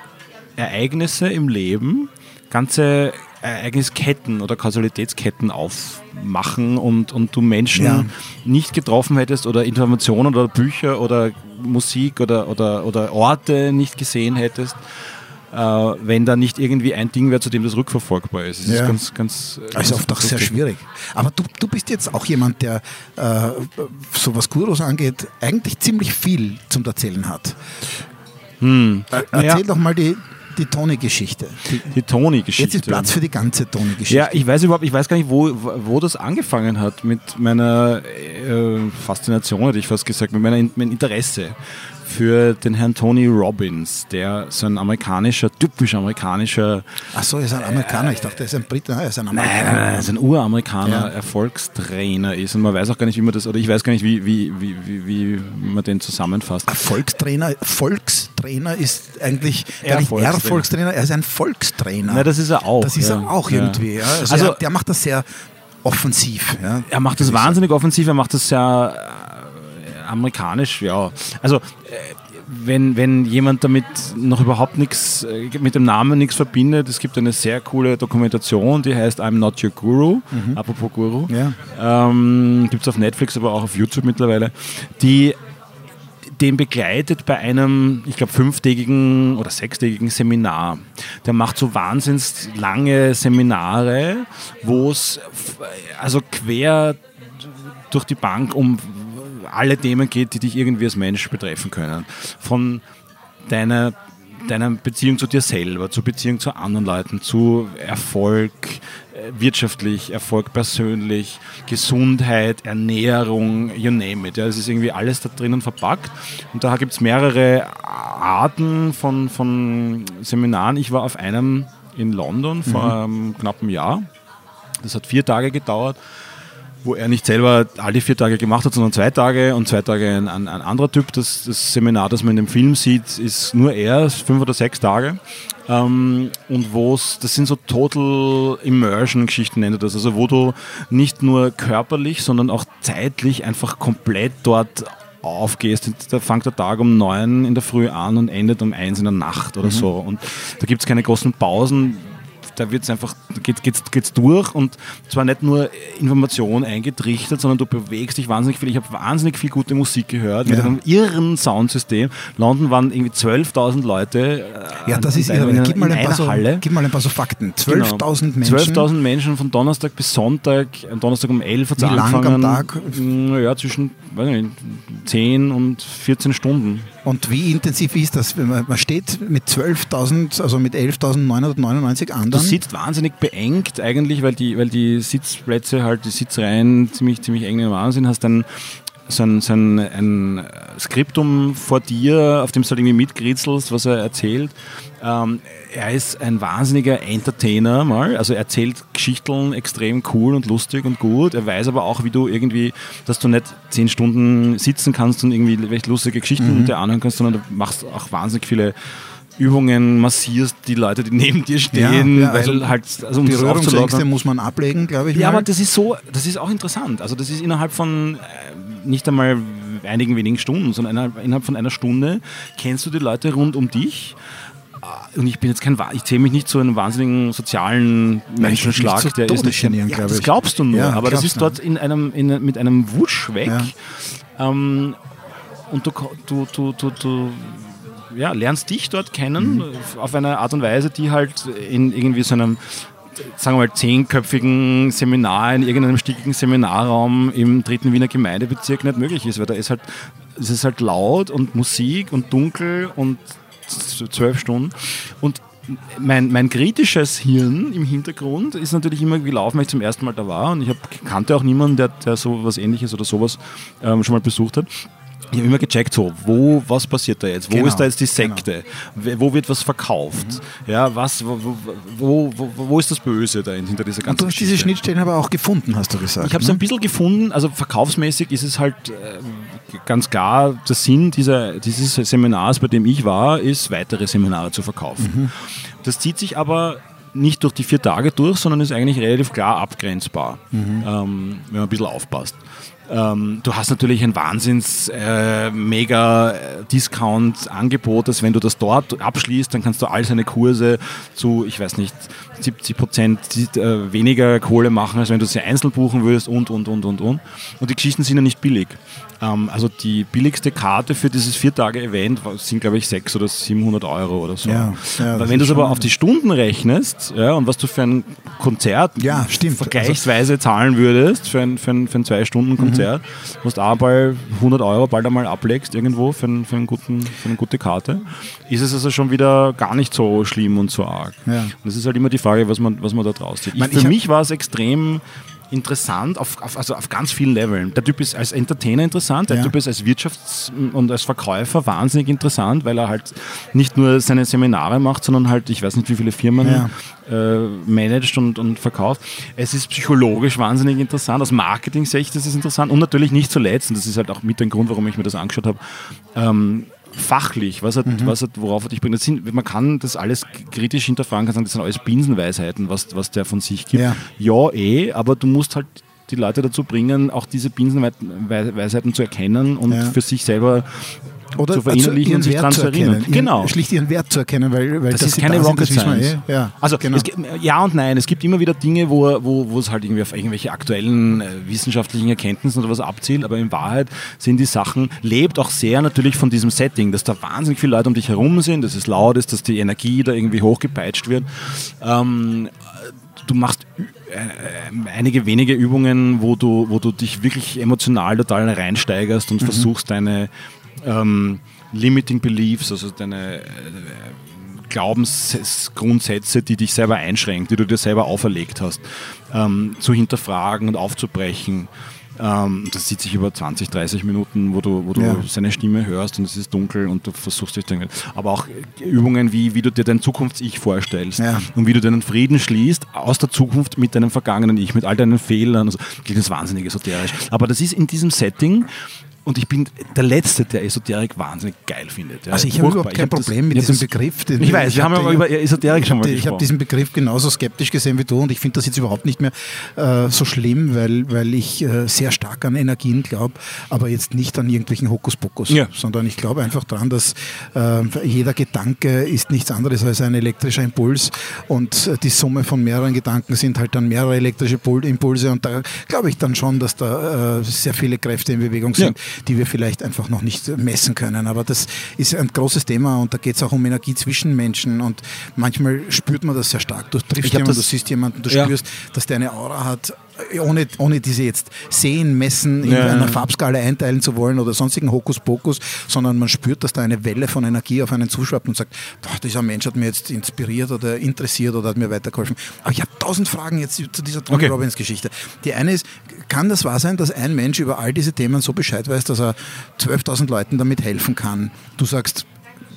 Ereignisse im Leben ganze Ereignisketten oder Kausalitätsketten aufmachen und, und du Menschen ja. nicht getroffen hättest oder Informationen oder Bücher oder Musik oder, oder, oder Orte nicht gesehen hättest äh, wenn da nicht irgendwie ein Ding wäre, zu dem das rückverfolgbar ist. Das ja. ist ganz, ganz. Also oft auch sehr schwierig. Aber du, du bist jetzt auch jemand, der, äh, so was Gurus angeht, eigentlich ziemlich viel zum Erzählen hat. Hm. Äh, erzähl naja. doch mal die, die Toni-Geschichte. Die, die Toni-Geschichte. Jetzt ist Platz für die ganze Toni-Geschichte. Ja, ich weiß überhaupt, ich weiß gar nicht, wo, wo das angefangen hat mit meiner äh, Faszination, hätte ich fast gesagt, mit meinem Interesse für den Herrn Tony Robbins, der so ein amerikanischer, typisch amerikanischer. Ach so, er ist ein Amerikaner. ich dachte, er ist ein Brite. er ist ein Amerikaner. Nein, nein, nein, er ist ein Uramerikaner, ja. Erfolgstrainer ist. Und man weiß auch gar nicht, wie man das, oder ich weiß gar nicht, wie, wie, wie, wie, wie man den zusammenfasst. Erfolgstrainer, Volkstrainer ist eigentlich Erfolgstrainer. Erfolgstrainer, er ist ein Volkstrainer. Na, das ist er auch. Das ist ja. er auch irgendwie. Ja. Also, also er, der macht das sehr offensiv. Ja. Er macht das wahnsinnig offensiv, er macht das sehr amerikanisch, ja. Also äh, wenn, wenn jemand damit noch überhaupt nichts, äh, mit dem Namen nichts verbindet, es gibt eine sehr coole Dokumentation, die heißt I'm Not Your Guru, mhm. apropos Guru. Ja. Ähm, gibt es auf Netflix, aber auch auf YouTube mittlerweile, die den begleitet bei einem, ich glaube, fünftägigen oder sechstägigen Seminar. Der macht so wahnsinns lange Seminare, wo es also quer durch die Bank um alle Themen geht, die dich irgendwie als Mensch betreffen können. Von deiner, deiner Beziehung zu dir selber, zur Beziehung zu anderen Leuten, zu Erfolg, äh, wirtschaftlich, Erfolg persönlich, Gesundheit, Ernährung, you name it. Ja, es ist irgendwie alles da drinnen verpackt. Und da gibt es mehrere Arten von, von Seminaren. Ich war auf einem in London vor mhm. einem knappen Jahr. Das hat vier Tage gedauert wo er nicht selber alle vier Tage gemacht hat, sondern zwei Tage und zwei Tage ein, ein, ein anderer Typ. Das, das, Seminar, das man in dem Film sieht, ist nur er, fünf oder sechs Tage. Ähm, und wo es, das sind so Total Immersion Geschichten, nennt er das. Also wo du nicht nur körperlich, sondern auch zeitlich einfach komplett dort aufgehst, da fängt der Tag um neun in der Früh an und endet um eins in der Nacht oder mhm. so. Und da gibt es keine großen Pausen da wird's einfach, geht, geht's, geht's durch und zwar nicht nur Information eingetrichtert, sondern du bewegst dich wahnsinnig viel. Ich habe wahnsinnig viel gute Musik gehört ja. mit einem irren Soundsystem. London waren irgendwie 12.000 Leute. Äh, ja, das ist irre. Gib mal, ein paar so, Halle. gib mal ein paar so Fakten. 12.000 genau. Menschen. 12.000 Menschen von Donnerstag bis Sonntag. Am Donnerstag um 11 hat es angefangen. Lang am Tag? Mm, ja, zwischen nicht, 10 und 14 Stunden. Und wie intensiv ist das? Man steht mit 12.000, also mit 11.999 anderen. Du sitzt wahnsinnig beengt eigentlich, weil die, weil die Sitzplätze halt, die Sitzreihen ziemlich, ziemlich eng im Wahnsinn. Hast dann so ein, so ein, ein Skriptum vor dir, auf dem du halt irgendwie mitkritzelst, was er erzählt. Ähm, er ist ein wahnsinniger Entertainer mal, also er erzählt Geschichten extrem cool und lustig und gut. Er weiß aber auch, wie du irgendwie, dass du nicht zehn Stunden sitzen kannst und irgendwie welche lustige Geschichten mhm. dir anhören kannst, sondern du machst auch wahnsinnig viele Übungen, massierst die Leute, die neben dir stehen, ja, ja, weil also halt also um Berührungsängste muss man ablegen, glaube ich. Ja, mal. aber das ist so, das ist auch interessant. Also das ist innerhalb von äh, nicht einmal einigen wenigen Stunden, sondern innerhalb, von einer Stunde kennst du die Leute rund um dich äh, und ich bin jetzt kein, ich zähle mich nicht zu einem wahnsinnigen sozialen Menschenschlag, so der ist nicht, ja, das glaubst du nur, ja, aber das ist dort in einem, in, mit einem Wusch weg. Ja. Ähm, und du, du, du, du, du ja, lernst dich dort kennen mhm. auf eine Art und Weise, die halt in irgendwie so einem sagen wir mal, zehnköpfigen Seminar in irgendeinem stickigen Seminarraum im dritten Wiener Gemeindebezirk nicht möglich ist, weil da ist halt, es ist halt laut und Musik und dunkel und zwölf Stunden. Und mein, mein kritisches Hirn im Hintergrund ist natürlich immer gelaufen, weil ich zum ersten Mal da war und ich hab, kannte auch niemanden, der, der so was ähnliches oder sowas ähm, schon mal besucht hat ich habe immer gecheckt, so, wo, was passiert da jetzt? Wo genau, ist da jetzt die Sekte? Genau. Wo wird was verkauft? Mhm. Ja, was, wo, wo, wo, wo, ist das Böse da hinter dieser ganzen Und du hast diese Schnittstellen aber auch gefunden, hast du gesagt. Ich habe es ne? ein bisschen gefunden, also verkaufsmäßig ist es halt äh, ganz klar, der Sinn dieser, dieses Seminars, bei dem ich war, ist, weitere Seminare zu verkaufen. Mhm. Das zieht sich aber nicht durch die vier Tage durch, sondern ist eigentlich relativ klar abgrenzbar, mhm. ähm, wenn man ein bisschen aufpasst. Ähm, du hast natürlich ein wahnsinns äh, mega äh, Discount-Angebot, dass wenn du das dort abschließt, dann kannst du all seine Kurse zu, ich weiß nicht, 70 Prozent äh, weniger Kohle machen, als wenn du sie einzeln buchen würdest und, und, und, und, und. Und die Geschichten sind ja nicht billig. Ähm, also die billigste Karte für dieses Vier-Tage-Event sind, glaube ich, 600 oder 700 Euro oder so. Ja, ja, wenn du es aber auf die Stunden rechnest ja, und was du für ein Konzert ja, stimmt. vergleichsweise zahlen würdest, für ein, für ein, für ein Zwei-Stunden-Konzert, mhm. was du auch bei 100 Euro bald einmal ablegst irgendwo für, ein, für, einen guten, für eine gute Karte, ist es also schon wieder gar nicht so schlimm und so arg. Ja. Und das ist halt immer die Frage, was man, was man da draus zieht. Ich, für mich war es extrem interessant auf, auf, also auf ganz vielen Leveln. Der Typ ist als Entertainer interessant, der ja. Typ ist als Wirtschafts- und als Verkäufer wahnsinnig interessant, weil er halt nicht nur seine Seminare macht, sondern halt, ich weiß nicht, wie viele Firmen ja. äh, managt und, und verkauft. Es ist psychologisch wahnsinnig interessant, aus Marketing-Sicht ist es interessant und natürlich nicht zuletzt, und das ist halt auch mit dem Grund, warum ich mir das angeschaut habe, ähm, fachlich, was hat, mhm. was hat, worauf hat dich bringt. Sind, man kann das alles kritisch hinterfragen, kann sagen, das sind alles Binsenweisheiten, was, was der von sich gibt. Ja. ja, eh, aber du musst halt die Leute dazu bringen, auch diese Binsenweisheiten zu erkennen und ja. für sich selber oder zu verinnerlichen und sich daran zu erinnern. Genau. Schlicht ihren Wert zu erkennen, weil, weil das, das ist keine Rocket Science. Eh, ja, also genau. gibt, ja und nein. Es gibt immer wieder Dinge, wo, wo, wo es halt irgendwie auf irgendwelche aktuellen äh, wissenschaftlichen Erkenntnisse oder was abzielt, aber in Wahrheit sind die Sachen, lebt auch sehr natürlich von diesem Setting, dass da wahnsinnig viele Leute um dich herum sind, dass es laut ist, dass die Energie da irgendwie hochgepeitscht wird. Ähm, du machst äh, einige wenige Übungen, wo du, wo du dich wirklich emotional total reinsteigerst und mhm. versuchst, deine ähm, Limiting Beliefs, also deine äh, Glaubensgrundsätze, die dich selber einschränken, die du dir selber auferlegt hast, ähm, zu hinterfragen und aufzubrechen. Ähm, das zieht sich über 20, 30 Minuten, wo du, wo du ja. seine Stimme hörst und es ist dunkel und du versuchst dich dann. Aber auch Übungen, wie, wie du dir dein Zukunfts-Ich vorstellst ja. und wie du deinen Frieden schließt aus der Zukunft mit deinem vergangenen Ich, mit all deinen Fehlern. Also, klingt das wahnsinnig esoterisch. Aber das ist in diesem Setting und ich bin der Letzte, der Esoterik wahnsinnig geil findet. Ja. Also ich habe überhaupt kein Problem mit diesem Begriff. Ich weiß, wir haben ja über Esoterik schon mal gesprochen. Ich habe diesen Begriff genauso skeptisch gesehen wie du und ich finde das jetzt überhaupt nicht mehr äh, so schlimm, weil, weil ich äh, sehr stark an Energien glaube, aber jetzt nicht an irgendwelchen Hokuspokus, ja. sondern ich glaube einfach daran, dass äh, jeder Gedanke ist nichts anderes als ein elektrischer Impuls und äh, die Summe von mehreren Gedanken sind halt dann mehrere elektrische Impulse und da glaube ich dann schon, dass da äh, sehr viele Kräfte in Bewegung sind. Ja die wir vielleicht einfach noch nicht messen können. Aber das ist ein großes Thema und da geht es auch um Energie zwischen Menschen und manchmal spürt man das sehr stark. Du triffst jemanden, du siehst jemanden, du ja. spürst, dass der eine Aura hat ohne, ohne diese jetzt sehen, messen, in ja. einer Farbskala einteilen zu wollen oder sonstigen Hokuspokus, sondern man spürt, dass da eine Welle von Energie auf einen zuschwappt und sagt, boah, dieser Mensch hat mir jetzt inspiriert oder interessiert oder hat mir weitergeholfen. Aber ich habe tausend Fragen jetzt zu dieser Tony okay. Robbins Geschichte. Die eine ist, kann das wahr sein, dass ein Mensch über all diese Themen so Bescheid weiß, dass er 12.000 Leuten damit helfen kann? Du sagst,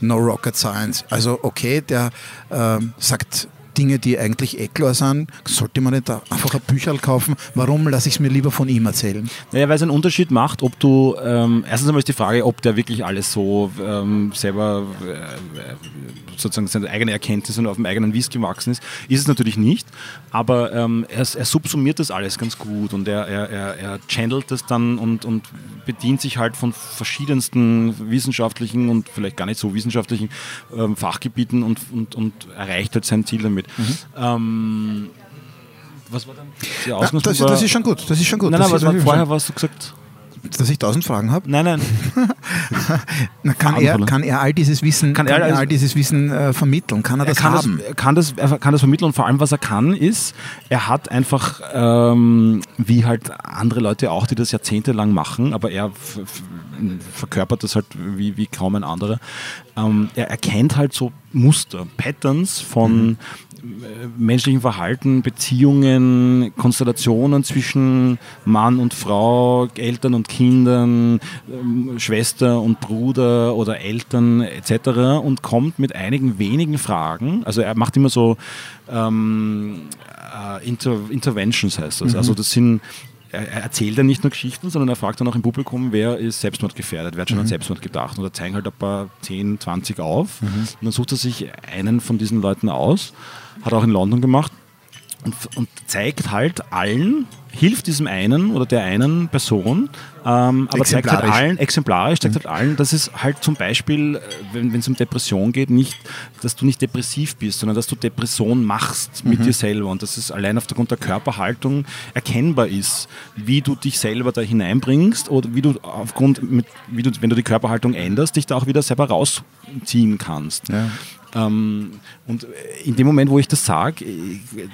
no rocket science. Also okay, der äh, sagt Dinge, die eigentlich eh klar sind, sollte man nicht einfach ein Bücherl kaufen. Warum lasse ich es mir lieber von ihm erzählen? Naja, weil es einen Unterschied macht, ob du, ähm, erstens einmal ist die Frage, ob der wirklich alles so ähm, selber äh, sozusagen seine eigene Erkenntnis und auf dem eigenen Wiss gewachsen ist. Ist es natürlich nicht, aber ähm, er, er, subsumiert das alles ganz gut und er, er, er, er channelt das dann und, und bedient sich halt von verschiedensten wissenschaftlichen und vielleicht gar nicht so wissenschaftlichen ähm, Fachgebieten und, und, und erreicht halt sein Ziel damit. Mhm. Ähm, was war dann? Na, das, das, ist schon gut. Das ist schon gut. Nein, nein, was war vorher, was du gesagt dass ich tausend Fragen habe? Nein, nein. Na, kann, er, kann er all dieses Wissen, kann, kann er all dieses Wissen äh, vermitteln? Kann er, er das kann haben? Das, kann das, er kann das vermitteln und vor allem, was er kann, ist, er hat einfach, ähm, wie halt andere Leute auch, die das jahrzehntelang machen, aber er verkörpert das halt wie, wie kaum ein anderer. Ähm, er erkennt halt so Muster, Patterns von mhm menschlichen Verhalten, Beziehungen, Konstellationen zwischen Mann und Frau, Eltern und Kindern, ähm, Schwester und Bruder oder Eltern etc. und kommt mit einigen wenigen Fragen. Also er macht immer so ähm, äh, Inter Interventions heißt das. Mhm. Also das sind er erzählt ja nicht nur Geschichten, sondern er fragt dann auch im Publikum, wer ist selbstmordgefährdet, wer hat schon mhm. an Selbstmord gedacht. Oder zeigen halt ein paar 10, 20 auf. Mhm. Und dann sucht er sich einen von diesen Leuten aus hat auch in London gemacht und, und zeigt halt allen, hilft diesem einen oder der einen Person, ähm, aber zeigt halt allen, exemplarisch, zeigt mhm. halt allen, dass es halt zum Beispiel, äh, wenn es um Depression geht, nicht, dass du nicht depressiv bist, sondern dass du Depression machst mit mhm. dir selber und dass es allein aufgrund der Körperhaltung erkennbar ist, wie du dich selber da hineinbringst oder wie du aufgrund, mit, wie du, wenn du die Körperhaltung änderst, dich da auch wieder selber rausziehen kannst. Ja. Ähm, und in dem Moment, wo ich das sage,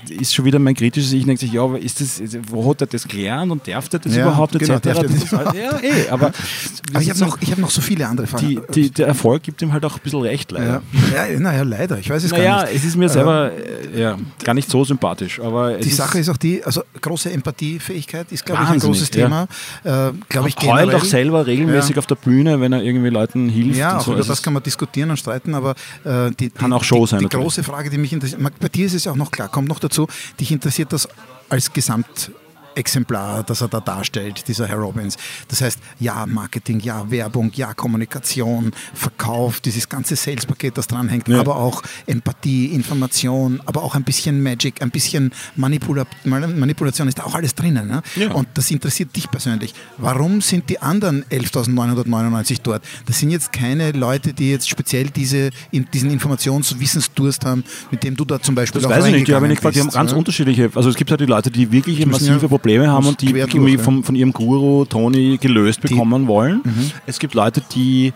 ist schon wieder mein kritisches Ich denke sich, ja, aber ist das, wo hat er das gelernt und darf er das ja, überhaupt genau, etc. Das ja, eh, aber, aber ich habe noch, hab noch so viele andere Fragen. Die, die, der Erfolg gibt ihm halt auch ein bisschen recht, leider. Ja, ja naja, leider. Ich weiß es naja, gar nicht. es ist mir selber äh, ja, gar nicht so sympathisch. Aber die Sache ist auch die, also große Empathiefähigkeit ist, glaube ich, ein großes Thema. Ja. Äh, glaube ich, Heult auch selber regelmäßig auf der Bühne, wenn er irgendwie Leuten hilft. Ja, so. über das kann man diskutieren und streiten, aber äh, die, die, kann auch Show sein. Die, die große Frage, die mich interessiert, bei dir ist es ja auch noch klar, kommt noch dazu, dich interessiert das als Gesamt Exemplar, das er da darstellt, dieser Herr Robbins. Das heißt, ja, Marketing, ja, Werbung, ja, Kommunikation, Verkauf, dieses ganze Sales-Paket, das dranhängt, ja. aber auch Empathie, Information, aber auch ein bisschen Magic, ein bisschen Manipula Manipulation ist da auch alles drinnen. Ne? Ja. Und das interessiert dich persönlich. Warum sind die anderen 11.999 dort? Das sind jetzt keine Leute, die jetzt speziell diese, in, diesen Informations- und Wissensdurst haben, mit dem du da zum Beispiel das auch weiß ich nicht, die haben, nicht gefragt, die haben ganz ja? unterschiedliche, also es gibt halt die Leute, die wirklich massive Probleme Probleme haben und die irgendwie vom, von ihrem Guru Tony gelöst bekommen die, wollen. Mhm. Es gibt Leute, die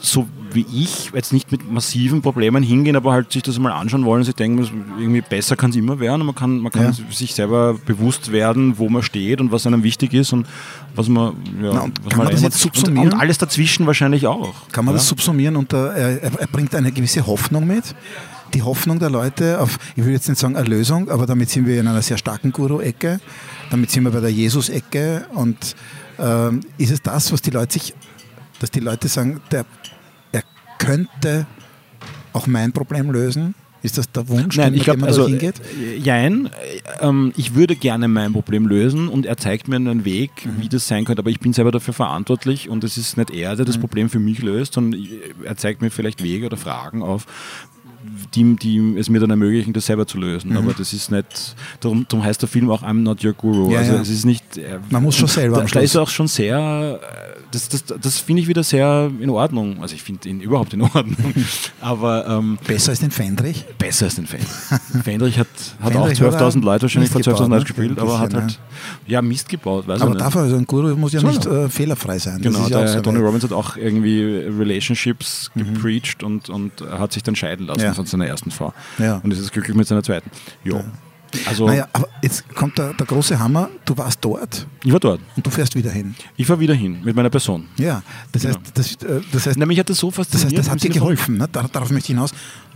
so wie ich jetzt nicht mit massiven Problemen hingehen, aber halt sich das mal anschauen wollen. Sie denken, irgendwie besser kann es immer werden man kann, man kann ja. sich selber bewusst werden, wo man steht und was einem wichtig ist und was man, ja, Na, was kann man, man das jetzt subsumieren? Und, und, alles dazwischen wahrscheinlich auch. Kann man ja? das subsumieren und er, er, bringt eine gewisse Hoffnung mit? Die Hoffnung der Leute auf, ich will jetzt nicht sagen Erlösung, aber damit sind wir in einer sehr starken Guru-Ecke damit sind wir bei der Jesus-Ecke und ähm, ist es das, was die Leute sich, dass die Leute sagen, der, er könnte auch mein Problem lösen? Ist das der Wunsch, Nein, ich glaube, also, hingeht? äh, jein, äh, ich würde gerne mein Problem lösen und er zeigt mir einen Weg, Mhm. wie das sein könnte, aber ich bin selber dafür verantwortlich und es ist nicht er, der das Mhm. Problem für mich löst, sondern ich- er zeigt mir vielleicht Wege oder Fragen auf, die, die es mir dann ermöglichen, das selber zu lösen. Mhm. Aber das ist nicht, darum, darum heißt der Film auch I'm not your guru. Ja, also ja. es ist nicht. äh, Man muss schon selber Da, da ist auch schon sehr, äh, das, das, das finde ich wieder sehr in Ordnung. Also ich finde ihn überhaupt in Ordnung. Aber ähm, Besser als den Fendrich? besser als den Fendrich. Fendrich hat, hat auch Fendrich hat 12.000 Leute wahrscheinlich vor Mist 12.000 gebaut, Leuten ne? gespielt, aber hat halt ja Mist gebaut. Aber dafür, also ein Guru muss ja Soll nicht äh, fehlerfrei sein. Genau, ja auch der so Tony. Robbins hat auch irgendwie Relationships gepreacht und, und hat sich dann scheiden lassen Mhm. Ja. von seiner ersten Frau. Ja. Und ist jetzt glücklich mit seiner zweiten. Jo. Also, Naja, aber jetzt kommt der, der große Hammer. Du warst dort ich war dort. und du fährst wieder hin. Ich war wieder hin mit meiner Person. Ja, das heißt, das, äh, das heißt, Na, mich hat das so das, fasziniert. heißt, das hat dir geholfen. Ne? Dar- Darauf möchte ich hinaus.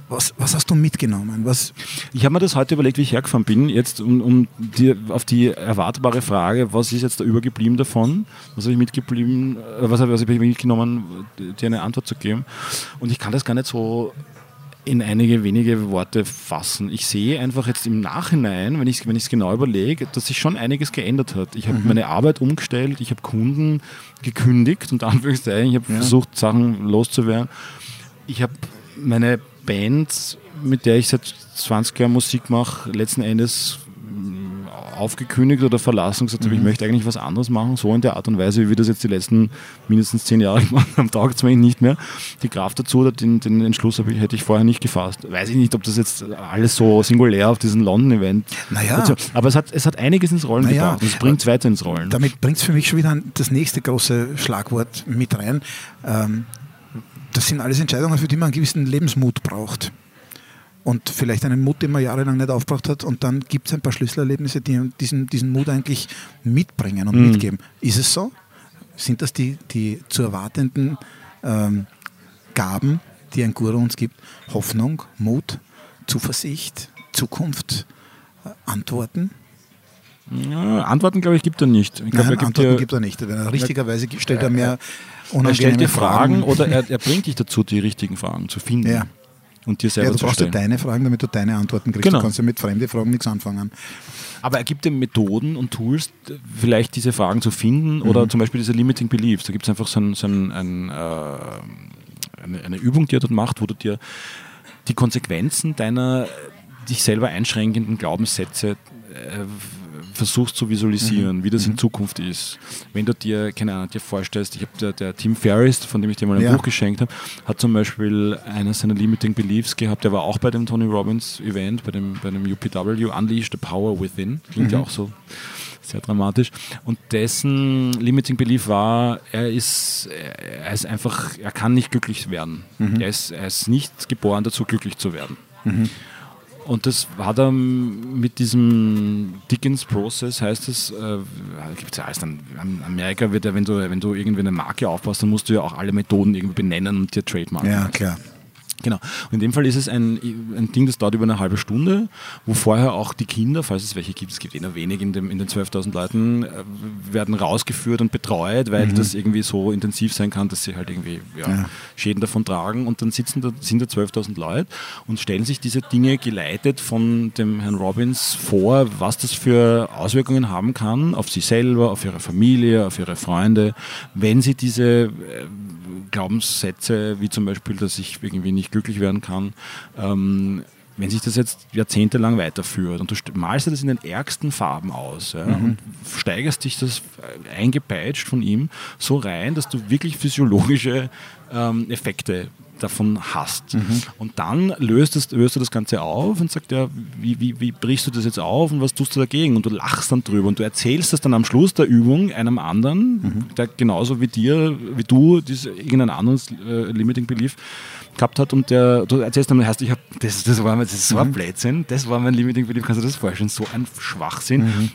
Was, was hast du mitgenommen? Was, Ich habe mir das heute überlegt, wie ich hergefahren bin, jetzt um, um dir auf die erwartbare Frage, was ist jetzt da übergeblieben davon, was habe ich mitgeblieben, äh, was habe was ich mitgenommen, dir eine Antwort zu geben. Und ich kann das gar nicht so in einige wenige Worte fassen. Ich sehe einfach jetzt im Nachhinein, wenn ich es wenn ich's genau überlege, dass sich schon einiges geändert hat. Ich habe meine Arbeit umgestellt, ich habe Kunden gekündigt, unter Anführungszeichen, ich habe versucht, Sachen loszuwerden. Ich habe meine Band, mit der ich seit 20 Jahren Musik mache, letzten Endes aufgekündigt oder verlassen und gesagt habe, ich möchte eigentlich was anderes machen, so in der Art und Weise, wie wir das jetzt die letzten mindestens zehn Jahre gemacht haben, taugt es mir nicht mehr. Die Kraft dazu oder den, den Entschluss ich, hätte ich vorher nicht gefasst. Weiß ich nicht, ob das jetzt alles so singulär auf diesen London-Event. Naja. dazu- Aber es hat, es hat einiges ins Rollen Naja. gebracht und es bringt es weiter ins Rollen. damit bringt es für mich schon wieder das nächste große Schlagwort mit rein. Ähm, das sind alles Entscheidungen, für die man einen gewissen Lebensmut braucht. Und vielleicht einen Mut, den man jahrelang nicht aufgebracht hat. Und dann gibt es ein paar Schlüsselerlebnisse, die diesen, diesen Mut eigentlich mitbringen und Mhm. mitgeben. Ist es so? Sind das die, die zu erwartenden ähm, Gaben, die ein Guru uns gibt? Hoffnung, Mut, Zuversicht, Zukunft, äh, Antworten? Ja, Antworten, glaube ich, gibt er nicht. Ich glaube, Nein, er gibt Antworten dir, gibt er nicht. Richtigerweise stellt er mehr er unangenehme stellt dir Fragen Fragen. oder er, er bringt dich dazu, die richtigen Fragen zu finden Ja. Und dir Ja, selber du zu brauchst ja deine Fragen, damit du deine Antworten kriegst. Genau. Du kannst ja mit fremden Fragen nichts anfangen. Aber er gibt dir Methoden und Tools, vielleicht diese Fragen zu finden Mhm. oder zum Beispiel diese Limiting Beliefs. Da gibt es einfach so, ein, so ein, ein, äh, eine, eine Übung, die er dort macht, wo du dir die Konsequenzen deiner dich selber einschränkenden Glaubenssätze äh, versuchst zu visualisieren, wie das in Zukunft ist. Wenn du dir, keine Ahnung, dir vorstellst, ich habe der, der Tim Ferriss, von dem ich dir mal ein Ja. Buch geschenkt habe, hat zum Beispiel eines seiner Limiting Beliefs gehabt, der war auch bei dem Tony Robbins Event, bei dem, bei dem UPW, Unleash the Power Within, klingt ja auch so sehr dramatisch. Und dessen Limiting Belief war, er ist, er ist einfach, er kann nicht glücklich werden. Er, ist, er ist nicht geboren dazu, glücklich zu werden. Und das war dann mit diesem Dickens-Prozess, heißt es, äh, gibt es ja alles dann, Amerika wird ja, wenn du, wenn du irgendwie eine Marke aufbaust, dann musst du ja auch alle Methoden irgendwie benennen und dir trademarken. Ja, klar. Genau. Und in dem Fall ist es ein, ein Ding, das dauert über eine halbe Stunde, wo vorher auch die Kinder, falls es welche gibt, es gibt eh nur wenig in, dem, in den 12.000 Leuten, äh, werden rausgeführt und betreut, weil das irgendwie so intensiv sein kann, dass sie halt irgendwie ja, Ja. Schäden davon tragen. Und dann sitzen da, sind da 12.000 Leute und stellen sich diese Dinge geleitet von dem Herrn Robbins vor, was das für Auswirkungen haben kann auf sie selber, auf ihre Familie, auf ihre Freunde, wenn sie diese äh, Glaubenssätze, wie zum Beispiel, dass ich irgendwie nicht glücklich werden kann, ähm, wenn sich das jetzt jahrzehntelang weiterführt und du st- malst dir das in den ärgsten Farben aus ja, und steigerst dich das äh, eingepeitscht von ihm so rein, dass du wirklich physiologische ähm, Effekte davon hast. Und dann löst, es, löst du das Ganze auf und sagt, ja, wie, wie, wie brichst du das jetzt auf und was tust du dagegen? Und du lachst dann drüber und du erzählst das dann am Schluss der Übung einem anderen, der genauso wie dir, wie du, diese, irgendein anderes äh, Limiting Belief gehabt hat und der, du erzählst dann, heißt, ich hab, das, das war das ist so ein Blödsinn, das war mein Limiting Belief, kannst du das vorstellen, so ein Schwachsinn.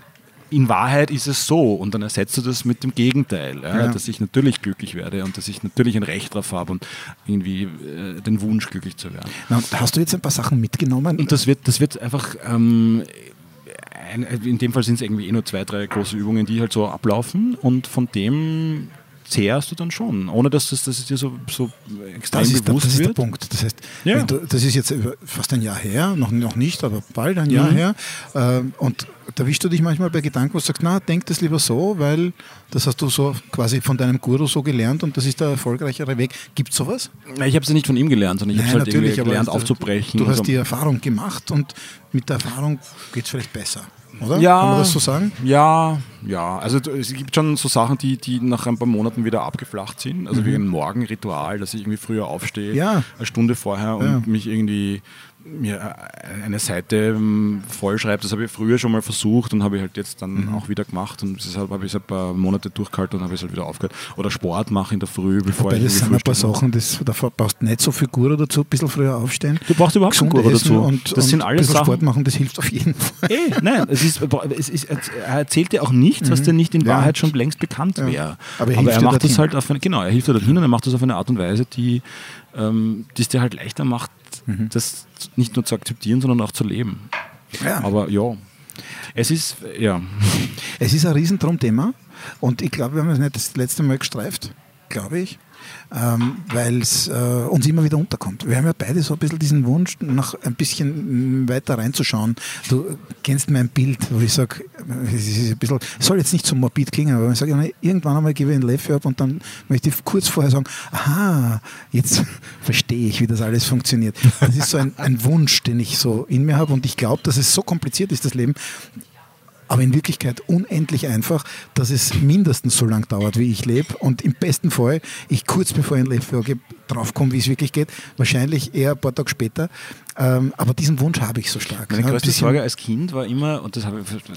In Wahrheit ist es so und dann ersetzt du das mit dem Gegenteil, ja, Ja. dass ich natürlich glücklich werde und dass ich natürlich ein Recht darauf habe und irgendwie äh, den Wunsch, glücklich zu werden. Na, und hast du jetzt ein paar Sachen mitgenommen? Und das wird, das wird einfach, ähm, in dem Fall sind es irgendwie eh nur zwei, drei große Übungen, die halt so ablaufen und von dem zehrst du dann schon, ohne dass das, dass es dir so, so extrem Das ist, der, bewusst das ist der wird. Punkt. Das heißt, Ja. du, das ist jetzt fast ein Jahr her, noch, noch nicht, aber bald ein Jahr Mhm. her. ähm, und da wischst du dich manchmal bei Gedanken, wo du sagst, na, denk das lieber so, weil das hast du so quasi von deinem Guru so gelernt und das ist der erfolgreichere Weg. Gibt es sowas? Ich habe es ja nicht von ihm gelernt, sondern ich habe halt aber gelernt aufzubrechen. Du hast die Erfahrung gemacht und mit der Erfahrung geht es vielleicht besser, oder? Ja. Kann man das so sagen? Ja, ja. Also es gibt schon so Sachen, die, die nach ein paar Monaten wieder abgeflacht sind. Also wie ein Morgenritual, dass ich irgendwie früher aufstehe, Mhm. Ja. eine Stunde vorher und Ja. mich irgendwie mir äh, eine Seite ähm, vollschreibe. Das habe ich früher schon mal versucht und habe ich halt jetzt dann Mhm. auch wieder gemacht und deshalb habe ich es ein paar Monate durchgehalten und habe es halt wieder aufgehört. Oder Sport machen in der Früh, bevor Weil ich das sind ein paar. Sachen, das, da brauchst du nicht so viel Guru dazu, ein bisschen früher aufstehen. Du brauchst überhaupt keinen Guru essen dazu. Und, Das und sind alles Sachen- Sport machen, das hilft auf jeden Fall. Ey, nein, es ist, es ist, er erzählt dir auch nichts, was dir nicht in Mhm. Ja. Wahrheit schon längst bekannt Ja. wäre. Aber Aber er hilft er macht das halt auf eine, genau, er hilft dir dorthin und er macht das auf eine Art und Weise, die ähm, die es dir halt leichter macht, Mhm. das nicht nur zu akzeptieren, sondern auch zu leben. Ja. Aber ja, es ist, ja, Es ist ein Riesendrum-Thema und ich glaube, wir haben es nicht das letzte Mal gestreift, glaube ich, ähm, weil es äh, uns immer wieder unterkommt. Wir haben ja beide so ein bisschen diesen Wunsch, noch ein bisschen mm, weiter reinzuschauen. Du kennst mein Bild, wo ich sage, bisschen, es soll jetzt nicht so morbid klingen, aber ich sage, irgendwann einmal gebe ich einen Leffe ab und dann möchte ich kurz vorher sagen, aha, jetzt verstehe ich, wie das alles funktioniert. Das ist so ein, ein Wunsch, den ich so in mir habe und ich glaube, dass es so kompliziert ist, das Leben, aber in Wirklichkeit unendlich einfach, dass es mindestens so lang dauert, wie ich lebe und im besten Fall ich kurz bevor ich ein Leben vorgebe, draufkomme, wie es wirklich geht. Wahrscheinlich eher ein paar Tage später. Ähm, aber diesen Wunsch habe ich so stark. Meine größte Sorge als Kind war immer, und das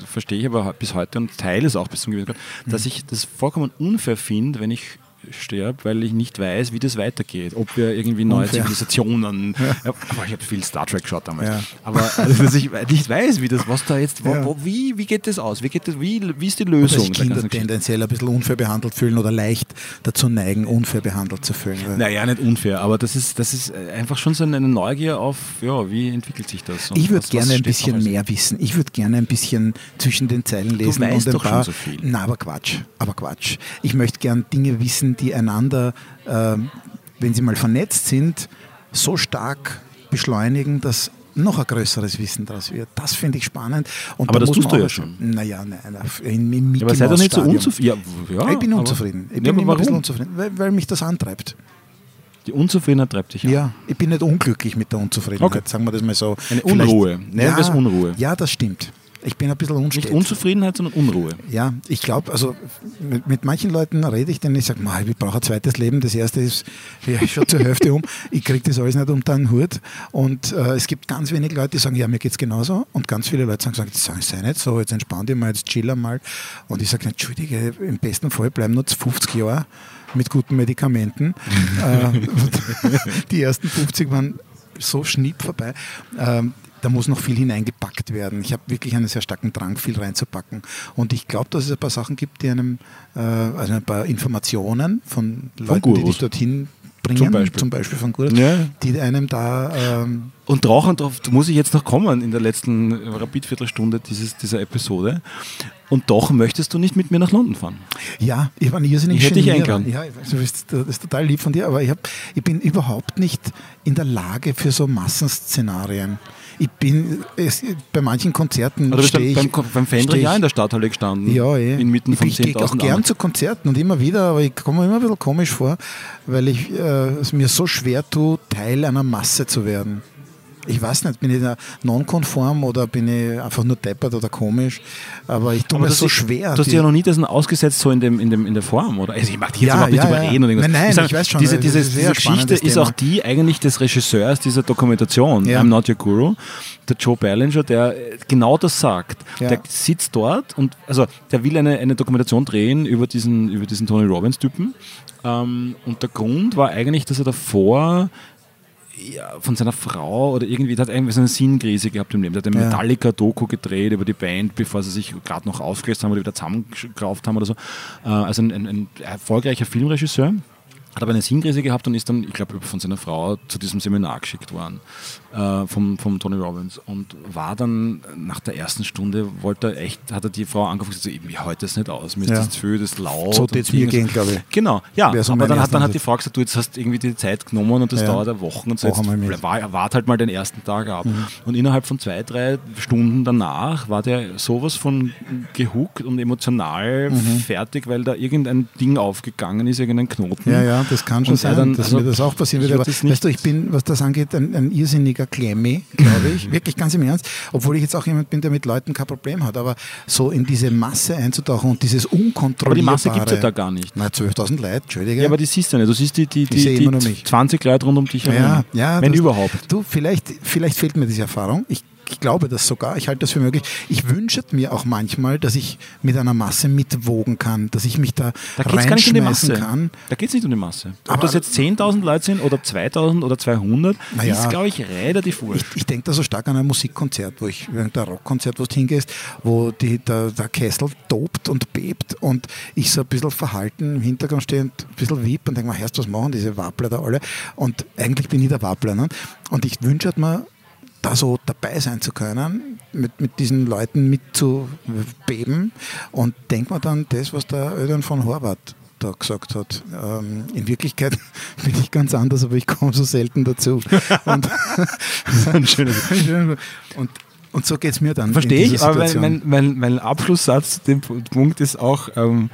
verstehe ich aber bis heute und teile es auch bis zum gewissen Grad, Mhm. dass ich das vollkommen unfair finde, wenn ich sterbe, weil ich nicht weiß, wie das weitergeht. Ob wir irgendwie neue Unfair. Zivilisationen. Ja. aber ich habe viel Star Trek geschaut damals. Ja. Aber also, dass ich nicht weiß, wie das, was da jetzt, wo, wo, wie, wie geht das aus? Wie, geht das, wie, wie ist die dass Lösung? sich der Kinder tendenziell ein bisschen unfair behandelt fühlen oder leicht dazu neigen, unfair behandelt zu fühlen. Naja, nicht unfair, aber das ist, das ist einfach schon so eine Neugier auf, ja, wie entwickelt sich das? Ich würde gerne ein bisschen mehr wissen. Ich würde gerne ein bisschen zwischen den Zeilen lesen weißt und ein doch schon paar. so viel. Na, aber Quatsch. Aber Quatsch. Ich möchte gerne Dinge wissen, die einander, ähm, wenn sie mal vernetzt sind, so stark beschleunigen, dass noch ein größeres Wissen daraus wird. Das finde ich spannend. Und Aber da das muss tust du ja schon. Naja, nein, im, im Mickey Ja, aber sei doch nicht so unzufrieden. Ja, ja, ich bin unzufrieden. Ich Ja, bin aber immer ein bisschen unzufrieden, weil, weil mich das antreibt. Die Unzufriedenheit treibt dich an. Ja, ich bin nicht unglücklich mit der Unzufriedenheit, Okay. sagen wir das mal so. Eine Vielleicht- Unruhe. Wir es Unruhe. Ja, das stimmt. Ich bin ein bisschen unstet. Nicht Unzufriedenheit, sondern Unruhe. Ja, ich glaube, also mit, mit manchen Leuten rede ich, denen ich sage, ich brauche ein zweites Leben. Das erste ist ja, schon zur Hälfte um. Ich kriege das alles nicht unter den Hut. Und äh, es gibt ganz wenige Leute, die sagen, ja, mir geht es genauso. Und ganz viele Leute sagen, sagen sagen, sei nicht so, jetzt entspann dich mal, jetzt chill mal. Und ich sage, entschuldige, im besten Fall bleiben nur 50 Jahre mit guten Medikamenten. äh, die ersten 50 waren so schnipp vorbei. Ähm, da muss noch viel hineingepackt werden. Ich habe wirklich einen sehr starken Drang, viel reinzupacken. Und ich glaube, dass es ein paar Sachen gibt, die einem, äh, also ein paar Informationen von Leuten, die Gurus. dich dorthin bringen, Zum Beispiel. zum Beispiel von Gurus, Ja. die einem da ähm, Und rauchend drauf, muss ich jetzt noch kommen in der letzten Rapid-Viertelstunde dieses, dieser Episode. Und doch möchtest du nicht mit mir nach London fahren. Ja, ich war irrsinnig Ich hätte dich Genierer. eingeladen. Ja, ich das ist, das ist total lieb von dir, aber ich, hab, ich bin überhaupt nicht in der Lage für so Massenszenarien. Ich bin es, bei manchen Konzerten Oder bist du beim, ich, beim ich- ja in der Stadthalle gestanden? Ja, eh. Inmitten ich, von ich gehe auch 10.000 gern zu Konzerten und immer wieder, aber ich komme mir immer ein bisschen komisch vor, weil ich äh, es mir so schwer tue, Teil einer Masse zu werden. Ich weiß nicht, bin ich da nonkonform oder bin ich einfach nur deppert oder komisch, aber ich tue mir das so ist- schwer. Du hast die- dich ja noch nie dessen ausgesetzt, so in, dem, in, dem, in der Form, oder? Also ich mag Ja, jetzt überhaupt nicht ja, drüber ja. reden oder irgendwas. Nein, nein, sag, ich weiß schon, Diese, diese, diese Geschichte ist auch die eigentlich des Regisseurs dieser Dokumentation, Ja. I'm Not Your Guru, der Joe Ballinger, der äh, genau das sagt. Ja. Der sitzt dort und, also der will eine, eine Dokumentation drehen über diesen, über diesen Tony Robbins-Typen. Ähm, und der Grund war eigentlich, dass er davor ja, von seiner Frau oder irgendwie, der hat irgendwie so eine Sinnkrise gehabt im Leben. Der hat eine Ja. Metallica-Doku gedreht über die Band, bevor sie sich gerade noch aufgelöst haben oder wieder zusammengerauft haben oder so. Äh, also ein, ein, ein erfolgreicher Filmregisseur. hat aber eine Sinnkrise gehabt und ist dann, ich glaube, von seiner Frau zu diesem Seminar geschickt worden äh, vom, vom Tony Robbins und war dann nach der ersten Stunde, wollte er echt, hat er die Frau angefangen und gesagt, ich halte das nicht aus, mir ist Ja. das zu viel, das ist laut. So tät's mir gehen, glaube ich. Genau, ja, so aber dann hat, dann hat die. Frau gesagt, du, jetzt hast irgendwie die Zeit genommen und das Ja. dauert ja Wochen und so, jetzt war, wart halt mal den ersten Tag ab. Mhm. Und innerhalb von zwei, drei Stunden danach war der sowas von gehuckt und emotional Mhm. fertig, weil da irgendein Ding aufgegangen ist, irgendein Knoten. Ja, ja, das kann schon sein, dann- dass also, mir das auch passieren ich wird. würd Aber das nicht- weißt du, ich bin, was das angeht, ein, ein irrsinniger Klemmi, glaube ich. Wirklich ganz im Ernst. Obwohl ich jetzt auch jemand bin, der mit Leuten kein Problem hat. Aber so in diese Masse einzutauchen und dieses unkontrollierbare... Aber die Masse gibt es ja da gar nicht. Na, 12.000 Leute, Entschuldige. Ja, aber die siehst du nicht. Du siehst die, die, die, sehe die, immer nur mich. 20 Leute rund um dich herum. Ja, ja. Wenn überhaupt. Du, vielleicht, vielleicht fehlt mir diese Erfahrung. Ich, ich glaube das sogar. Ich halte das für möglich. Ich wünsche mir auch manchmal, dass ich mit einer Masse mitwogen kann, dass ich mich da, Da geht es gar nicht um die reinschmeißen Masse. kann. Da geht es nicht um die Masse. Ob Aber- das jetzt 10.000 Leute sind oder 2.000 oder 200, Na ja. ist, glaube ich, relativ Ich, wurscht. ich denke da so stark an ein Musikkonzert, wo ich, irgendein Rockkonzert, wo du hingehst, wo die, der, der Kessel tobt und bebt und ich so ein bisschen verhalten im Hintergrund stehe und ein bisschen wieb und denke mir, Herrst, was machen diese Wappler da alle? Und eigentlich bin ich der Wappler. Ne? Und ich wünsche mir, da so dabei sein zu können, mit, mit diesen Leuten mitzubeben und denke mir dann das, was der Ödern von Horvath da gesagt hat. Ähm, in Wirklichkeit bin ich ganz anders, aber ich komme so selten dazu. Und, und, und so geht es mir dann. Verstehe ich, aber mein, mein, mein, mein Abschlusssatz zu dem Punkt ist auch, ähm,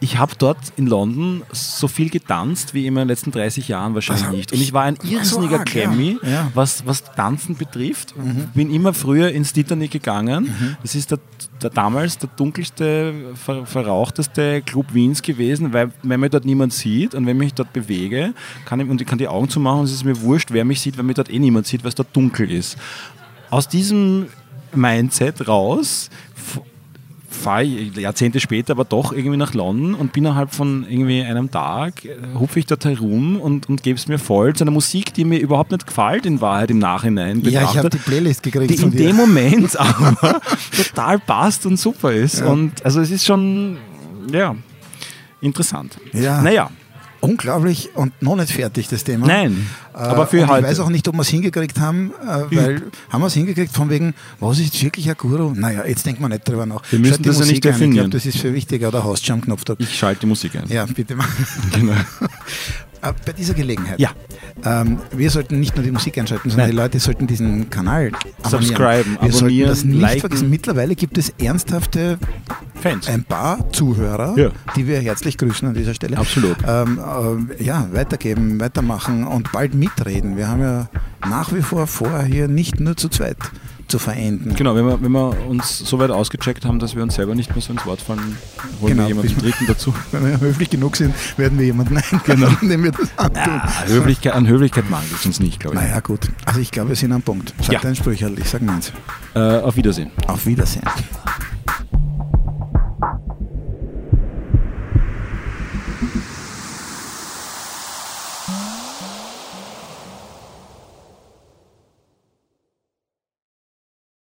ich habe dort in London so viel getanzt wie in meinen letzten 30 Jahren wahrscheinlich Also, nicht. Und ich war ein irrsinniger arg, ja. Klemmi, Ja. Mhm. was, was Tanzen betrifft. Bin immer früher ins Titanic gegangen. Das ist der, der damals der dunkelste, ver, verrauchteste Club Wiens gewesen, weil wenn mich dort niemand sieht und wenn mich dort bewege, kann ich, und ich kann die Augen zumachen und es ist mir wurscht, wer mich sieht, weil mich dort eh niemand sieht, weil es dort dunkel ist. Aus diesem Mindset raus fahre ich Jahrzehnte später aber doch irgendwie nach London und bin innerhalb von irgendwie einem Tag, äh, hupfe ich dort herum und, und gebe es mir voll zu einer Musik, die mir überhaupt nicht gefällt in Wahrheit im Nachhinein. ja, ich habe betrachtet, die Playlist gekriegt die in dir. dem Moment aber total passt und super ist. Ja. Und also es ist schon, ja, interessant. Ja. Naja, Unglaublich und noch nicht fertig, das Thema. nein, Äh, aber für heute. Ich weiß auch nicht, ob wir es hingekriegt haben, äh, weil haben wir es hingekriegt von wegen, was ist wirklich ein Guru? Naja, jetzt denkt man nicht drüber nach. Wir müssen Schalt das ja nicht ein. Ich definieren. glaube, das ist viel wichtiger. Oder hast du schon am Knopfdruck? ich schalte die Musik ein. Ja, bitte mal. Genau. Äh, Bei dieser Gelegenheit. Ja. Ähm, wir sollten nicht nur die Musik einschalten, sondern Nein. die Leute sollten diesen Kanal abonnieren. Subscriben, wir sollten abonnieren, das nicht liken. vergessen. Mittlerweile gibt es ernsthafte Fans. ein paar Zuhörer, Ja. die wir herzlich grüßen an dieser Stelle. Absolut. Ähm, äh, ja, weitergeben, weitermachen und bald mitreden. Wir haben ja nach wie vor vor, hier nicht nur zu zweit zu verenden. Genau, wenn wir, wenn wir uns so weit ausgecheckt haben, dass wir uns selber nicht mehr so ins Wort fallen, holen Genau, wir jemanden Dritten dazu. Wenn wir höflich genug sind, werden wir jemanden Genau. einladen, dem wir das antun. Ah, Höflichkeit, an Höflichkeit mangelt es uns nicht, glaube ich. Naja, gut. Also ich glaube, wir sind am Punkt. Sag Ja. dein Sprücherl, ich sag meins. Äh, auf Wiedersehen. Auf Wiedersehen.